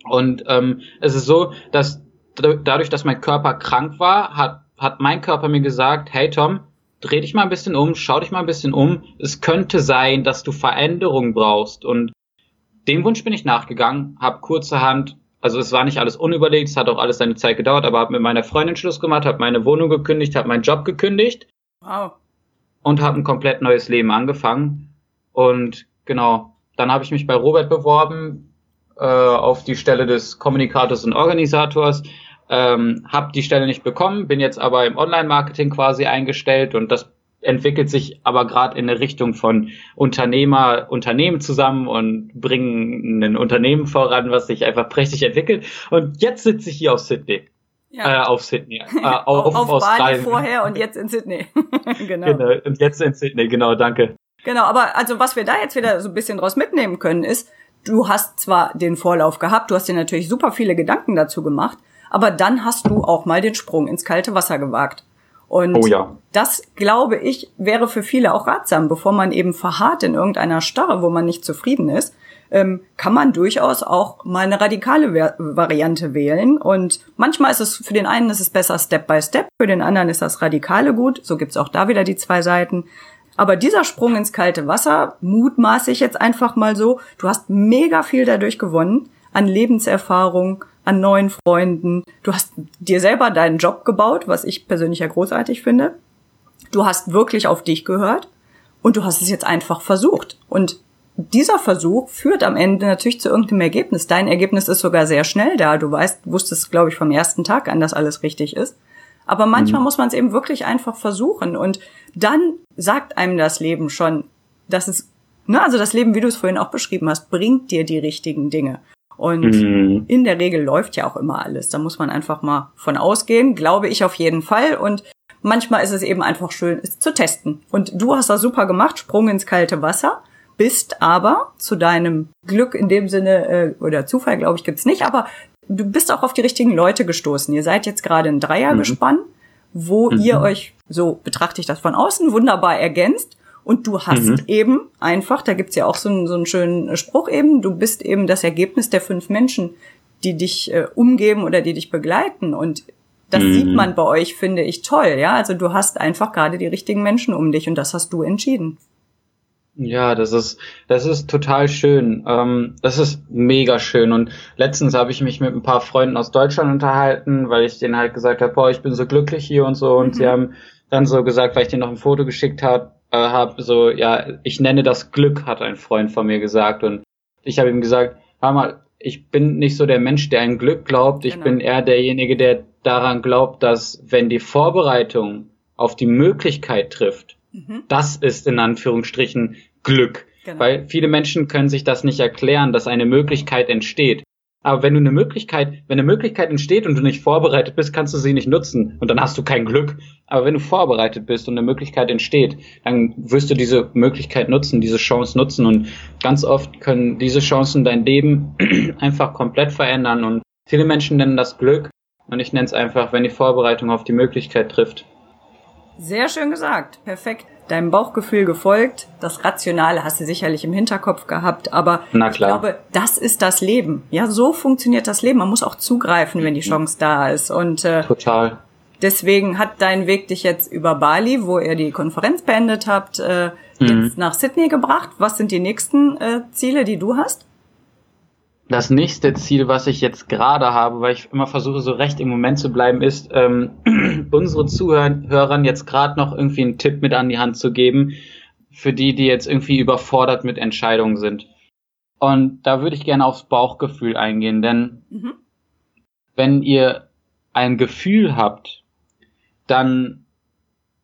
Und ähm, es ist so, dass dadurch, dass mein Körper krank war, hat, hat mein Körper mir gesagt, hey Tom, dreh dich mal ein bisschen um, schau dich mal ein bisschen um. Es könnte sein, dass du Veränderungen brauchst. Und dem Wunsch bin ich nachgegangen, habe kurzerhand also es war nicht alles unüberlegt, es hat auch alles seine Zeit gedauert, aber habe mit meiner Freundin Schluss gemacht, habe meine Wohnung gekündigt, habe meinen Job gekündigt. Wow. Und habe ein komplett neues Leben angefangen. Und genau, dann habe ich mich bei Robert beworben äh, auf die Stelle des Kommunikators und Organisators. Ähm, habe die Stelle nicht bekommen, bin jetzt aber im Online-Marketing quasi eingestellt und das entwickelt sich aber gerade in eine Richtung von Unternehmer, Unternehmen zusammen und bringen ein Unternehmen voran, was sich einfach prächtig entwickelt. Und jetzt sitze ich hier auf Sydney. Ja. Äh, auf Sydney. Äh, auf, auf Australien. Bali vorher und jetzt in Sydney. genau. genau. Und jetzt in Sydney, genau, danke. Genau, aber also was wir da jetzt wieder so ein bisschen draus mitnehmen können, ist, du hast zwar den Vorlauf gehabt, du hast dir natürlich super viele Gedanken dazu gemacht, aber dann hast du auch mal den Sprung ins kalte Wasser gewagt. Und oh ja. das, glaube ich, wäre für viele auch ratsam, bevor man eben verharrt in irgendeiner Starre, wo man nicht zufrieden ist, ähm, kann man durchaus auch mal eine radikale Variante wählen. Und manchmal ist es für den einen ist es besser Step by Step, für den anderen ist das Radikale gut. So gibt's auch da wieder die zwei Seiten. Aber dieser Sprung ins kalte Wasser, mutmaße ich jetzt einfach mal so, du hast mega viel dadurch gewonnen, an Lebenserfahrung, an neuen Freunden. Du hast dir selber deinen Job gebaut, was ich persönlich ja großartig finde. Du hast wirklich auf dich gehört und du hast es jetzt einfach versucht. Und dieser Versuch führt am Ende natürlich zu irgendeinem Ergebnis. Dein Ergebnis ist sogar sehr schnell da. Du weißt, wusstest, glaube ich, vom ersten Tag an, dass alles richtig ist. Aber manchmal mhm. muss man es eben wirklich einfach versuchen. Und dann sagt einem das Leben schon, dass es, ne, also das Leben, wie du es vorhin auch beschrieben hast, bringt dir die richtigen Dinge. Und mhm. in der Regel läuft ja auch immer alles. Da muss man einfach mal von ausgehen, glaube ich auf jeden Fall. Und manchmal ist es eben einfach schön, es zu testen. Und du hast das super gemacht, Sprung ins kalte Wasser, bist aber zu deinem Glück in dem Sinne, äh, oder Zufall, glaube ich, gibt's nicht, aber du bist auch auf die richtigen Leute gestoßen. Ihr seid jetzt gerade ein Dreiergespann, mhm. wo mhm. ihr euch, so betrachte ich das von außen, wunderbar ergänzt. Und du hast mhm. eben einfach, da gibt's ja auch so einen, so einen schönen Spruch eben, du bist eben das Ergebnis der fünf Menschen, die dich äh, umgeben oder die dich begleiten. Und das mhm. sieht man bei euch, finde ich, toll. Ja, also du hast einfach gerade die richtigen Menschen um dich und das hast du entschieden. Ja, das ist, das ist total schön. Ähm, das ist mega schön. Und letztens habe ich mich mit ein paar Freunden aus Deutschland unterhalten, weil ich denen halt gesagt habe, boah, ich bin so glücklich hier und so. Und mhm. sie haben dann so gesagt, weil ich denen noch ein Foto geschickt habe, äh, habe so, ja, ich nenne das Glück, hat ein Freund von mir gesagt. Und ich habe ihm gesagt, hör mal, ich bin nicht so der Mensch, der an Glück glaubt. Ich genau. bin eher derjenige, der daran glaubt, dass wenn die Vorbereitung auf die Möglichkeit trifft, Mhm. Das ist in Anführungsstrichen Glück. Genau. Weil viele Menschen können sich das nicht erklären, dass eine Möglichkeit entsteht. Aber wenn du eine Möglichkeit, wenn eine Möglichkeit entsteht und du nicht vorbereitet bist, kannst du sie nicht nutzen und dann hast du kein Glück. Aber wenn du vorbereitet bist und eine Möglichkeit entsteht, dann wirst du diese Möglichkeit nutzen, diese Chance nutzen und ganz oft können diese Chancen dein Leben einfach komplett verändern und viele Menschen nennen das Glück und ich nenne es einfach, wenn die Vorbereitung auf die Möglichkeit trifft. Sehr schön gesagt. Perfekt. Deinem Bauchgefühl gefolgt. Das Rationale hast du sicherlich im Hinterkopf gehabt, aber ich glaube, das ist das Leben. Ja, so funktioniert das Leben. Man muss auch zugreifen, wenn die Chance da ist. Und äh, total. Deswegen hat dein Weg dich jetzt über Bali, wo ihr die Konferenz beendet habt, äh, mhm. jetzt nach Sydney gebracht. Was sind die nächsten äh, Ziele, die du hast? Das nächste Ziel, was ich jetzt gerade habe, weil ich immer versuche, so recht im Moment zu bleiben, ist, ähm, unsere Zuhörern jetzt gerade noch irgendwie einen Tipp mit an die Hand zu geben, für die, die jetzt irgendwie überfordert mit Entscheidungen sind. Und da würde ich gerne aufs Bauchgefühl eingehen, denn mhm. wenn ihr ein Gefühl habt, dann,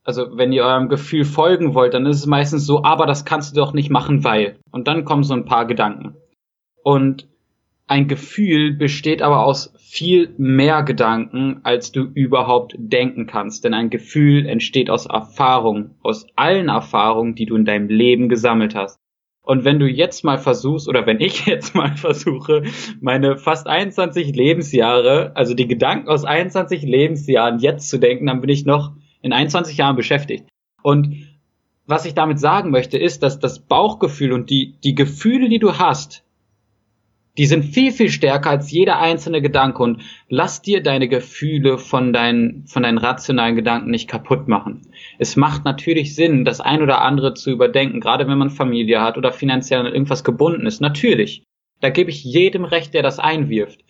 also wenn ihr eurem Gefühl folgen wollt, dann ist es meistens so, aber das kannst du doch nicht machen, weil. Und dann kommen so ein paar Gedanken. Und ein Gefühl besteht aber aus viel mehr Gedanken, als du überhaupt denken kannst. Denn ein Gefühl entsteht aus Erfahrung, aus allen Erfahrungen, die du in deinem Leben gesammelt hast. Und wenn du jetzt mal versuchst, oder wenn ich jetzt mal versuche, meine fast 21 Lebensjahre, also die Gedanken aus 21 Lebensjahren jetzt zu denken, dann bin ich noch in 21 Jahren beschäftigt. Und was ich damit sagen möchte, ist, dass das Bauchgefühl und die, die Gefühle, die du hast, die sind viel, viel stärker als jeder einzelne Gedanke und lass dir deine Gefühle von deinen, von deinen rationalen Gedanken nicht kaputt machen. Es macht natürlich Sinn, das ein oder andere zu überdenken, gerade wenn man Familie hat oder finanziell an irgendwas gebunden ist. Natürlich. Da gebe ich jedem recht, der das einwirft.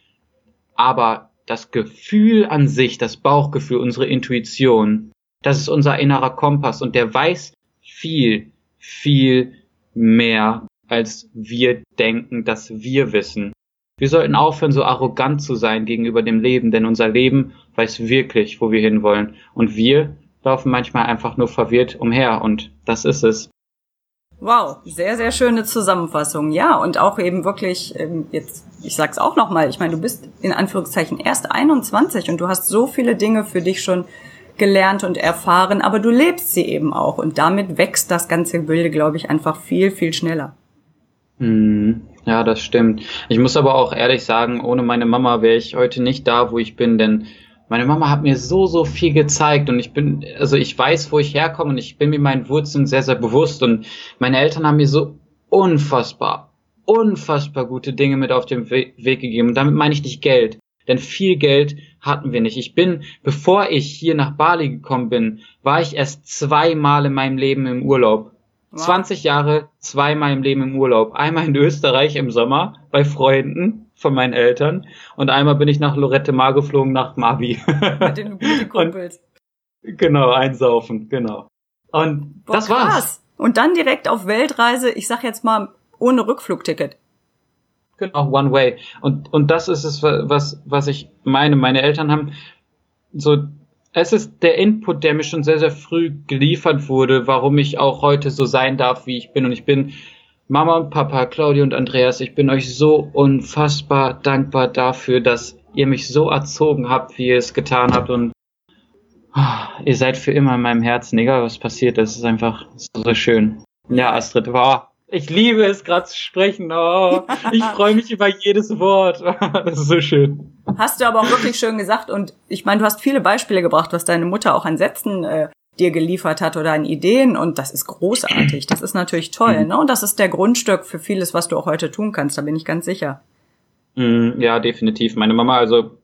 Aber das Gefühl an sich, das Bauchgefühl, unsere Intuition, das ist unser innerer Kompass und der weiß viel, viel mehr als wir denken, dass wir wissen. Wir sollten aufhören, so arrogant zu sein gegenüber dem Leben, denn unser Leben weiß wirklich, wo wir hinwollen. Und wir laufen manchmal einfach nur verwirrt umher und das ist es. Wow, sehr, sehr schöne Zusammenfassung. Ja, und auch eben wirklich, ähm, jetzt, ich sag's auch nochmal, ich meine, du bist in Anführungszeichen erst 21 und du hast so viele Dinge für dich schon gelernt und erfahren, aber du lebst sie eben auch und damit wächst das ganze Bilde, glaube ich, einfach viel, viel schneller. Mhm. Ja, das stimmt. Ich muss aber auch ehrlich sagen, ohne meine Mama wäre ich heute nicht da, wo ich bin, denn meine Mama hat mir so, so viel gezeigt und ich bin, also ich weiß, wo ich herkomme und ich bin mir meinen Wurzeln sehr, sehr bewusst und meine Eltern haben mir so unfassbar, unfassbar gute Dinge mit auf den Weg gegeben und damit meine ich nicht Geld, denn viel Geld hatten wir nicht. Ich bin, bevor ich hier nach Bali gekommen bin, war ich erst zweimal in meinem Leben im Urlaub. Wow. 20 Jahre, zweimal im Leben im Urlaub. Einmal in Österreich im Sommer bei Freunden von meinen Eltern und einmal bin ich nach Lorette Mar geflogen nach Mavi. Mit den, mit den Kumpels. Und, genau, einsaufen, genau. Und Boah, das war's. Krass. Und dann direkt auf Weltreise, ich sag jetzt mal, ohne Rückflugticket. Genau, One Way. Und, und das ist es, was, was ich meine. Meine Eltern haben so, es ist der Input, der mir schon sehr, sehr früh geliefert wurde, warum ich auch heute so sein darf, wie ich bin. Und ich bin Mama und Papa, Claudia und Andreas, ich bin euch so unfassbar dankbar dafür, dass ihr mich so erzogen habt, wie ihr es getan habt. Und oh, ihr seid für immer in meinem Herzen, egal was passiert. Das ist einfach so, so schön. Ja, Astrid, wow. Ich liebe es gerade zu sprechen. Oh, ich freue mich über jedes Wort. Das ist so schön. Hast du aber auch wirklich schön gesagt. Und ich meine, du hast viele Beispiele gebracht, was deine Mutter auch an Sätzen äh, dir geliefert hat oder an Ideen. Und das ist großartig. Das ist natürlich toll. Ne? Und das ist der Grundstück für vieles, was du auch heute tun kannst. Da bin ich ganz sicher. Mm, ja, definitiv. Meine Mama, also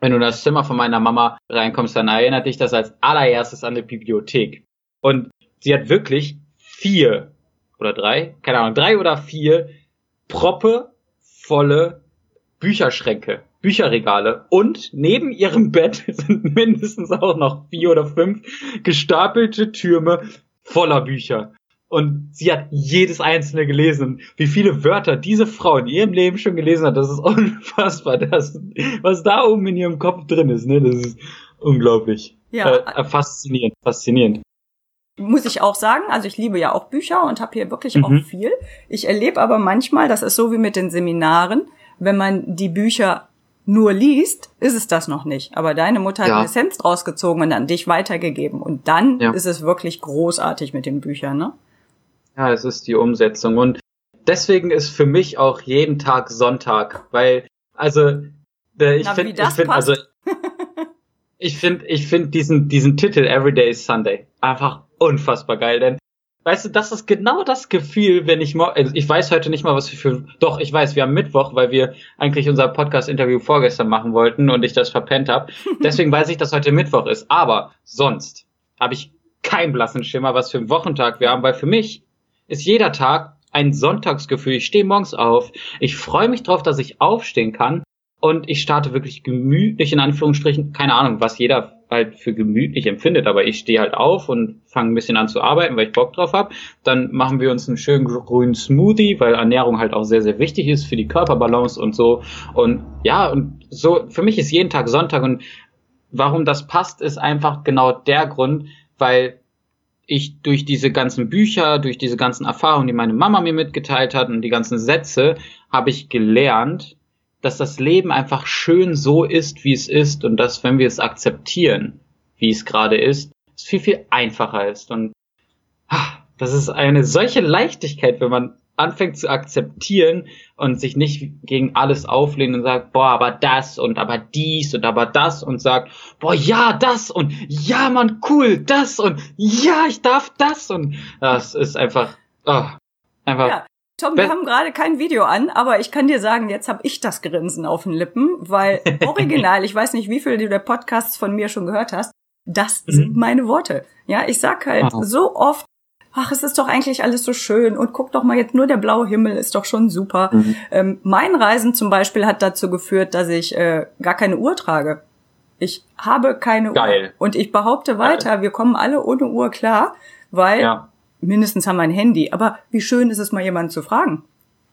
wenn du in das Zimmer von meiner Mama reinkommst, dann erinnert dich das als allererstes an eine Bibliothek. Und sie hat wirklich vier oder drei, keine Ahnung, drei oder vier Proppe volle Bücherschränke, Bücherregale und neben ihrem Bett sind mindestens auch noch vier oder fünf gestapelte Türme voller Bücher. Und sie hat jedes einzelne gelesen. Wie viele Wörter diese Frau in ihrem Leben schon gelesen hat, das ist unfassbar. Das, was da oben in ihrem Kopf drin ist, ne, das ist unglaublich. Ja. Äh, faszinierend, faszinierend muss ich auch sagen, also ich liebe ja auch Bücher und habe hier wirklich mhm. auch viel. Ich erlebe aber manchmal, das ist so wie mit den Seminaren, wenn man die Bücher nur liest, ist es das noch nicht. Aber deine Mutter ja. hat Essenz draus gezogen und an dich weitergegeben. Und dann ja. ist es wirklich großartig mit den Büchern, ne? Ja, es ist die Umsetzung. Und deswegen ist für mich auch jeden Tag Sonntag, weil, also, äh, ich finde, ich finde, also, ich finde, ich finde diesen, diesen Titel Everyday is Sunday einfach unfassbar geil, denn Weißt du, das ist genau das Gefühl, wenn ich morgen, also ich weiß heute nicht mal, was wir für, doch, ich weiß, wir haben Mittwoch, weil wir eigentlich unser Podcast-Interview vorgestern machen wollten und ich das verpennt habe. Deswegen weiß ich, dass heute Mittwoch ist. Aber sonst habe ich keinen blassen Schimmer, was für einen Wochentag wir haben, weil für mich ist jeder Tag ein Sonntagsgefühl. Ich stehe morgens auf, ich freue mich drauf, dass ich aufstehen kann und ich starte wirklich gemütlich in Anführungsstrichen. Keine Ahnung, was jeder halt für gemütlich empfindet, aber ich stehe halt auf und fange ein bisschen an zu arbeiten, weil ich Bock drauf habe. Dann machen wir uns einen schönen grünen Smoothie, weil Ernährung halt auch sehr, sehr wichtig ist für die Körperbalance und so. Und ja, und so, für mich ist jeden Tag Sonntag und warum das passt, ist einfach genau der Grund, weil ich durch diese ganzen Bücher, durch diese ganzen Erfahrungen, die meine Mama mir mitgeteilt hat und die ganzen Sätze, habe ich gelernt, dass das Leben einfach schön so ist, wie es ist und dass, wenn wir es akzeptieren, wie es gerade ist, es viel, viel einfacher ist. Und ach, das ist eine solche Leichtigkeit, wenn man anfängt zu akzeptieren und sich nicht gegen alles auflehnt und sagt, boah, aber das und aber dies und aber das und sagt, boah, ja, das und ja, man, cool, das und ja, ich darf das und das ist einfach, oh, einfach ja. Tom, wir haben gerade kein Video an, aber ich kann dir sagen, jetzt habe ich das Grinsen auf den Lippen, weil original, ich weiß nicht, wie viele du der Podcasts von mir schon gehört hast, das mhm. sind meine Worte. Ja, ich sag halt oh. so oft, ach, es ist doch eigentlich alles so schön und guck doch mal jetzt nur der blaue Himmel ist doch schon super. Mhm. Ähm, mein Reisen zum Beispiel hat dazu geführt, dass ich äh, gar keine Uhr trage. Ich habe keine Geil. Uhr. Und ich behaupte weiter, Geil. wir kommen alle ohne Uhr klar, weil ja mindestens haben wir ein Handy. Aber wie schön ist es mal jemanden zu fragen?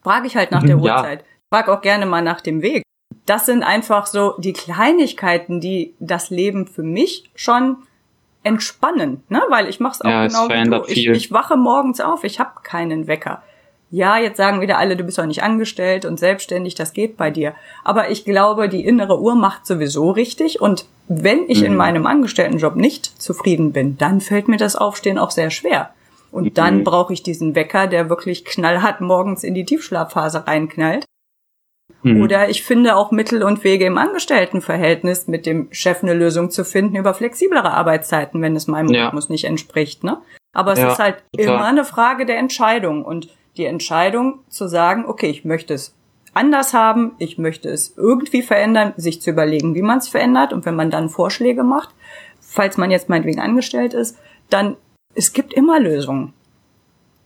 Frage ich halt nach der ja. Uhrzeit. Frag auch gerne mal nach dem Weg. Das sind einfach so die Kleinigkeiten, die das Leben für mich schon entspannen, ne? Weil ich mache es auch ja, genau wie du. Ich, ich, wache morgens auf, ich habe keinen Wecker. Ja, jetzt sagen wieder alle, du bist doch nicht angestellt und selbstständig, das geht bei dir. Aber ich glaube, die innere Uhr macht sowieso richtig. Und wenn ich mhm. in meinem Angestelltenjob nicht zufrieden bin, dann fällt mir das Aufstehen auch sehr schwer. Und mhm. dann brauche ich diesen Wecker, der wirklich knallhart morgens in die Tiefschlafphase reinknallt. Mhm. Oder ich finde auch Mittel und Wege im Angestelltenverhältnis mit dem Chef eine Lösung zu finden über flexiblere Arbeitszeiten, wenn es meinem ja. Rhythmus nicht entspricht. Ne? Aber es ja, ist halt total. immer eine Frage der Entscheidung und die Entscheidung zu sagen, okay, ich möchte es anders haben, ich möchte es irgendwie verändern, sich zu überlegen, wie man es verändert und wenn man dann Vorschläge macht, falls man jetzt meinetwegen angestellt ist, dann es gibt immer Lösungen.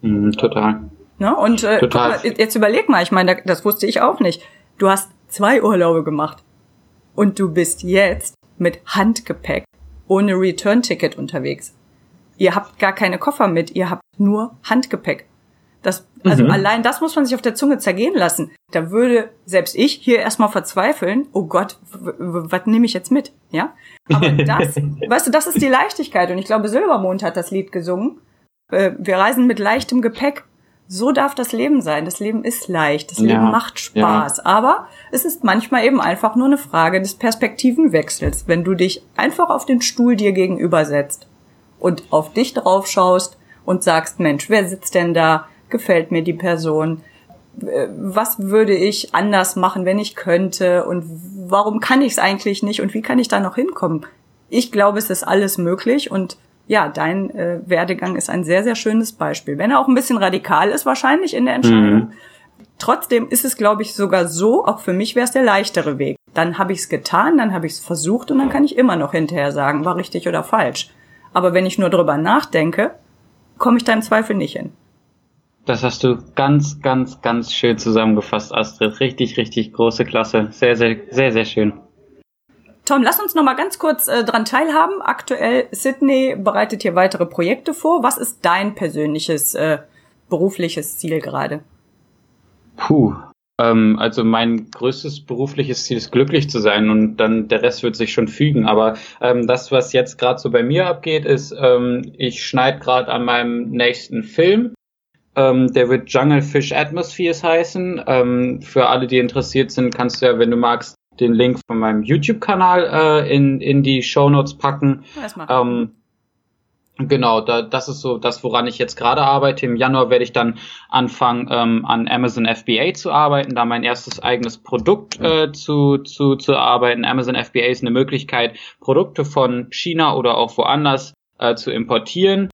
Mhm, total. Ne? Und äh, total. Mal, jetzt überleg mal, ich meine, das wusste ich auch nicht. Du hast zwei Urlaube gemacht. Und du bist jetzt mit Handgepäck ohne Return-Ticket unterwegs. Ihr habt gar keine Koffer mit, ihr habt nur Handgepäck. Das, also mhm. allein das muss man sich auf der Zunge zergehen lassen. Da würde selbst ich hier erstmal verzweifeln, oh Gott, was nehme ich jetzt mit? Ja? Aber das, weißt du, das ist die Leichtigkeit. Und ich glaube, Silbermond hat das Lied gesungen. Äh, wir reisen mit leichtem Gepäck. So darf das Leben sein. Das Leben ist leicht. Das Leben ja, macht Spaß. Ja. Aber es ist manchmal eben einfach nur eine Frage des Perspektivenwechsels. Wenn du dich einfach auf den Stuhl dir gegenüber setzt und auf dich drauf schaust und sagst, Mensch, wer sitzt denn da? Gefällt mir die Person, äh, was würde ich anders machen, wenn ich könnte und warum kann ich es eigentlich nicht und wie kann ich da noch hinkommen? Ich glaube, es ist alles möglich und ja, dein äh, Werdegang ist ein sehr, sehr schönes Beispiel. Wenn er auch ein bisschen radikal ist, wahrscheinlich in der Entscheidung. Mhm. Trotzdem ist es, glaube ich, sogar so, auch für mich wäre es der leichtere Weg. Dann habe ich es getan, dann habe ich es versucht und dann kann ich immer noch hinterher sagen, war richtig oder falsch. Aber wenn ich nur drüber nachdenke, komme ich da im Zweifel nicht hin. Das hast du ganz, ganz, ganz schön zusammengefasst, Astrid. Richtig, richtig große Klasse. Sehr, sehr, sehr, sehr schön. Tom, lass uns noch mal ganz kurz äh, dran teilhaben. Aktuell Sydney bereitet hier weitere Projekte vor. Was ist dein persönliches äh, berufliches Ziel gerade? Puh, ähm, also mein größtes berufliches Ziel ist glücklich zu sein und dann der Rest wird sich schon fügen. Aber ähm, das, was jetzt gerade so bei mir abgeht, ist, ähm, ich schneide gerade an meinem nächsten Film ähm, der wird Junglefish Atmospheres heißen. Ähm, für alle, die interessiert sind, kannst du ja, wenn du magst, den Link von meinem YouTube-Kanal äh, in, in die Show Notes packen. Ähm, genau, da, das ist so das, woran ich jetzt gerade arbeite. Im Januar werde ich dann anfangen, ähm, an Amazon FBA zu arbeiten, da mein erstes eigenes Produkt äh, zu, zu, zu arbeiten. Amazon FBA ist eine Möglichkeit, Produkte von China oder auch woanders äh, zu importieren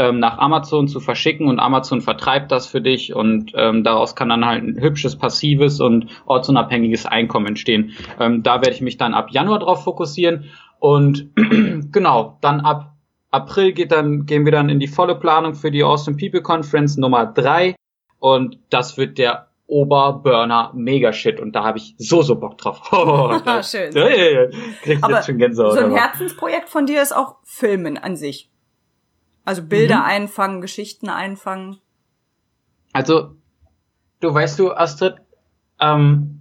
ähm, nach Amazon zu verschicken und Amazon vertreibt das für dich und ähm, daraus kann dann halt ein hübsches, passives und ortsunabhängiges Einkommen entstehen. Ähm, da werde ich mich dann ab Januar drauf fokussieren und genau, dann ab April geht dann, gehen wir dann in die volle Planung für die Awesome People Conference Nummer drei und das wird der Oberburner Megashit und da habe ich so so Bock drauf. Oh, da, Schön. Ja, ja, ja. Krieg Aber jetzt schon Gänsehaut. So ein Herzensprojekt von dir ist auch Filmen an sich. Also Bilder mhm. einfangen, Geschichten einfangen. Also, du weißt du, Astrid, ähm,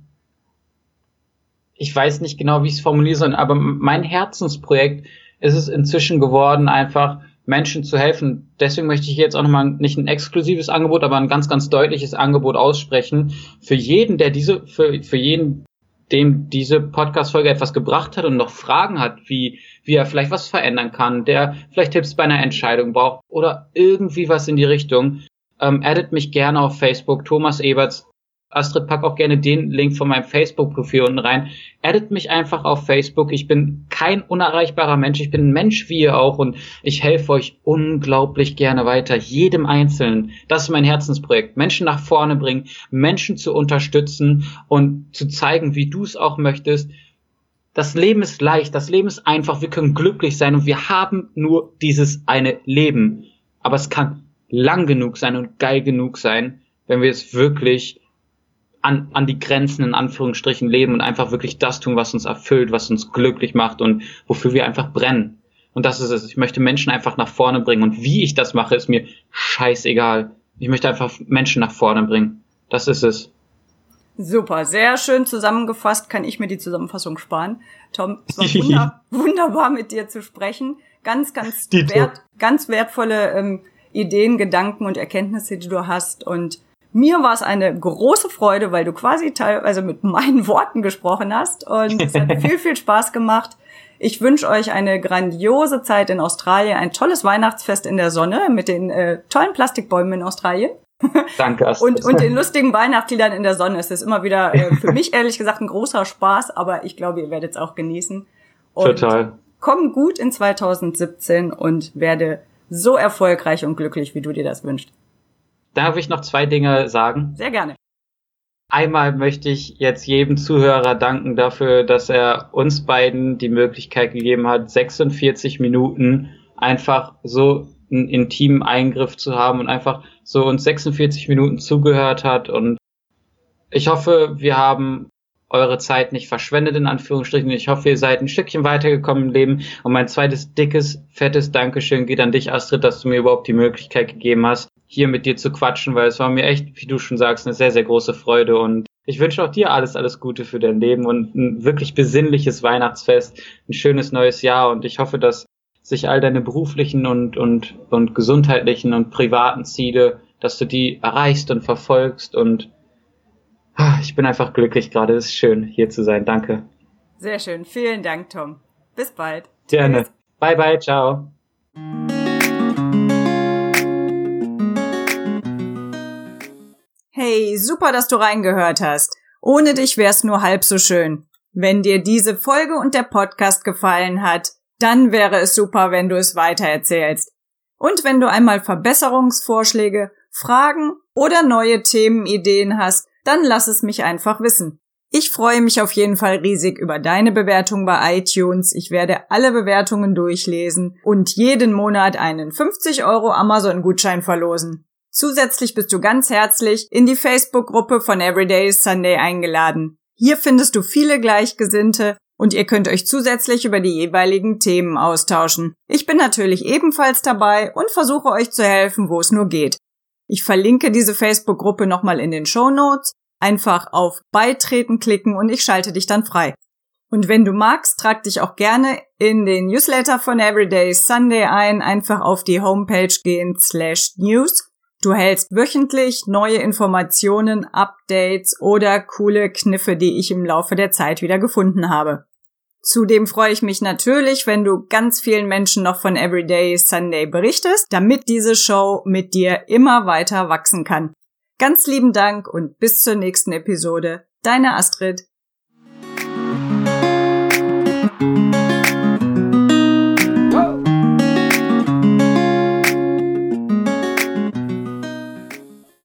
ich weiß nicht genau, wie ich es formulieren soll, aber mein Herzensprojekt ist es inzwischen geworden, einfach Menschen zu helfen. Deswegen möchte ich jetzt auch nochmal nicht ein exklusives Angebot, aber ein ganz, ganz deutliches Angebot aussprechen. Für jeden, der diese, für, für jeden, dem diese Podcast-Folge etwas gebracht hat und noch Fragen hat, wie, wie er vielleicht was verändern kann, der vielleicht Tipps bei einer Entscheidung braucht oder irgendwie was in die Richtung, ähm, addet mich gerne auf Facebook, Thomas Eberts. Astrid, pack auch gerne den Link von meinem Facebook-Profil unten rein. Addet mich einfach auf Facebook. Ich bin kein unerreichbarer Mensch. Ich bin ein Mensch wie ihr auch und ich helfe euch unglaublich gerne weiter. Jedem Einzelnen. Das ist mein Herzensprojekt. Menschen nach vorne bringen, Menschen zu unterstützen und zu zeigen, wie du es auch möchtest. Das Leben ist leicht, das Leben ist einfach, wir können glücklich sein und wir haben nur dieses eine Leben. Aber es kann lang genug sein und geil genug sein, wenn wir es wirklich an, an die Grenzen in Anführungsstrichen leben und einfach wirklich das tun, was uns erfüllt, was uns glücklich macht und wofür wir einfach brennen. Und das ist es. Ich möchte Menschen einfach nach vorne bringen. Und wie ich das mache, ist mir scheißegal. Ich möchte einfach Menschen nach vorne bringen. Das ist es. Super, sehr schön zusammengefasst. Kann ich mir die Zusammenfassung sparen. Tom, es war wunder, wunderbar mit dir zu sprechen. Ganz, ganz, wert, ganz wertvolle ähm, Ideen, Gedanken und Erkenntnisse, die du hast. Und mir war es eine große Freude, weil du quasi teilweise mit meinen Worten gesprochen hast. Und es hat viel, viel Spaß gemacht. Ich wünsche euch eine grandiose Zeit in Australien, ein tolles Weihnachtsfest in der Sonne mit den äh, tollen Plastikbäumen in Australien. Danke. Astrid. und, und den lustigen Weihnachtsliedern in der Sonne. Es ist immer wieder äh, für mich ehrlich gesagt ein großer Spaß, aber ich glaube, ihr werdet es auch genießen. Und Total. Komm gut in 2017 und werde so erfolgreich und glücklich, wie du dir das wünschst. Darf ich noch zwei Dinge sagen? Sehr gerne. Einmal möchte ich jetzt jedem Zuhörer danken dafür, dass er uns beiden die Möglichkeit gegeben hat, 46 Minuten einfach so einen intimen Eingriff zu haben und einfach so uns 46 Minuten zugehört hat. Und ich hoffe, wir haben eure Zeit nicht verschwendet, in Anführungsstrichen. Ich hoffe, ihr seid ein Stückchen weitergekommen im Leben. Und mein zweites dickes, fettes Dankeschön geht an dich, Astrid, dass du mir überhaupt die Möglichkeit gegeben hast, hier mit dir zu quatschen, weil es war mir echt, wie du schon sagst, eine sehr, sehr große Freude. Und ich wünsche auch dir alles, alles Gute für dein Leben und ein wirklich besinnliches Weihnachtsfest, ein schönes neues Jahr. Und ich hoffe, dass sich all deine beruflichen und, und, und gesundheitlichen und privaten Ziele, dass du die erreichst und verfolgst und Ah, ich bin einfach glücklich gerade. Es ist schön, hier zu sein. Danke. Sehr schön. Vielen Dank, Tom. Bis bald. Gerne. Tschüss. Bye, bye. Ciao. Hey, super, dass du reingehört hast. Ohne dich wär's nur halb so schön. Wenn dir diese Folge und der Podcast gefallen hat, dann wäre es super, wenn du es weitererzählst. Und wenn du einmal Verbesserungsvorschläge, Fragen oder neue Themenideen hast, dann lass es mich einfach wissen. Ich freue mich auf jeden Fall riesig über deine Bewertung bei iTunes. Ich werde alle Bewertungen durchlesen und jeden Monat einen 50 Euro Amazon-Gutschein verlosen. Zusätzlich bist du ganz herzlich in die Facebook-Gruppe von Everyday Sunday eingeladen. Hier findest du viele Gleichgesinnte und ihr könnt euch zusätzlich über die jeweiligen Themen austauschen. Ich bin natürlich ebenfalls dabei und versuche euch zu helfen, wo es nur geht. Ich verlinke diese Facebook-Gruppe nochmal in den Show Notes. Einfach auf Beitreten klicken und ich schalte dich dann frei. Und wenn du magst, trag dich auch gerne in den Newsletter von Everyday Sunday ein. Einfach auf die Homepage gehen slash news. Du hältst wöchentlich neue Informationen, Updates oder coole Kniffe, die ich im Laufe der Zeit wieder gefunden habe. Zudem freue ich mich natürlich, wenn du ganz vielen Menschen noch von Everyday Sunday berichtest, damit diese Show mit dir immer weiter wachsen kann. Ganz lieben Dank und bis zur nächsten Episode. Deine Astrid.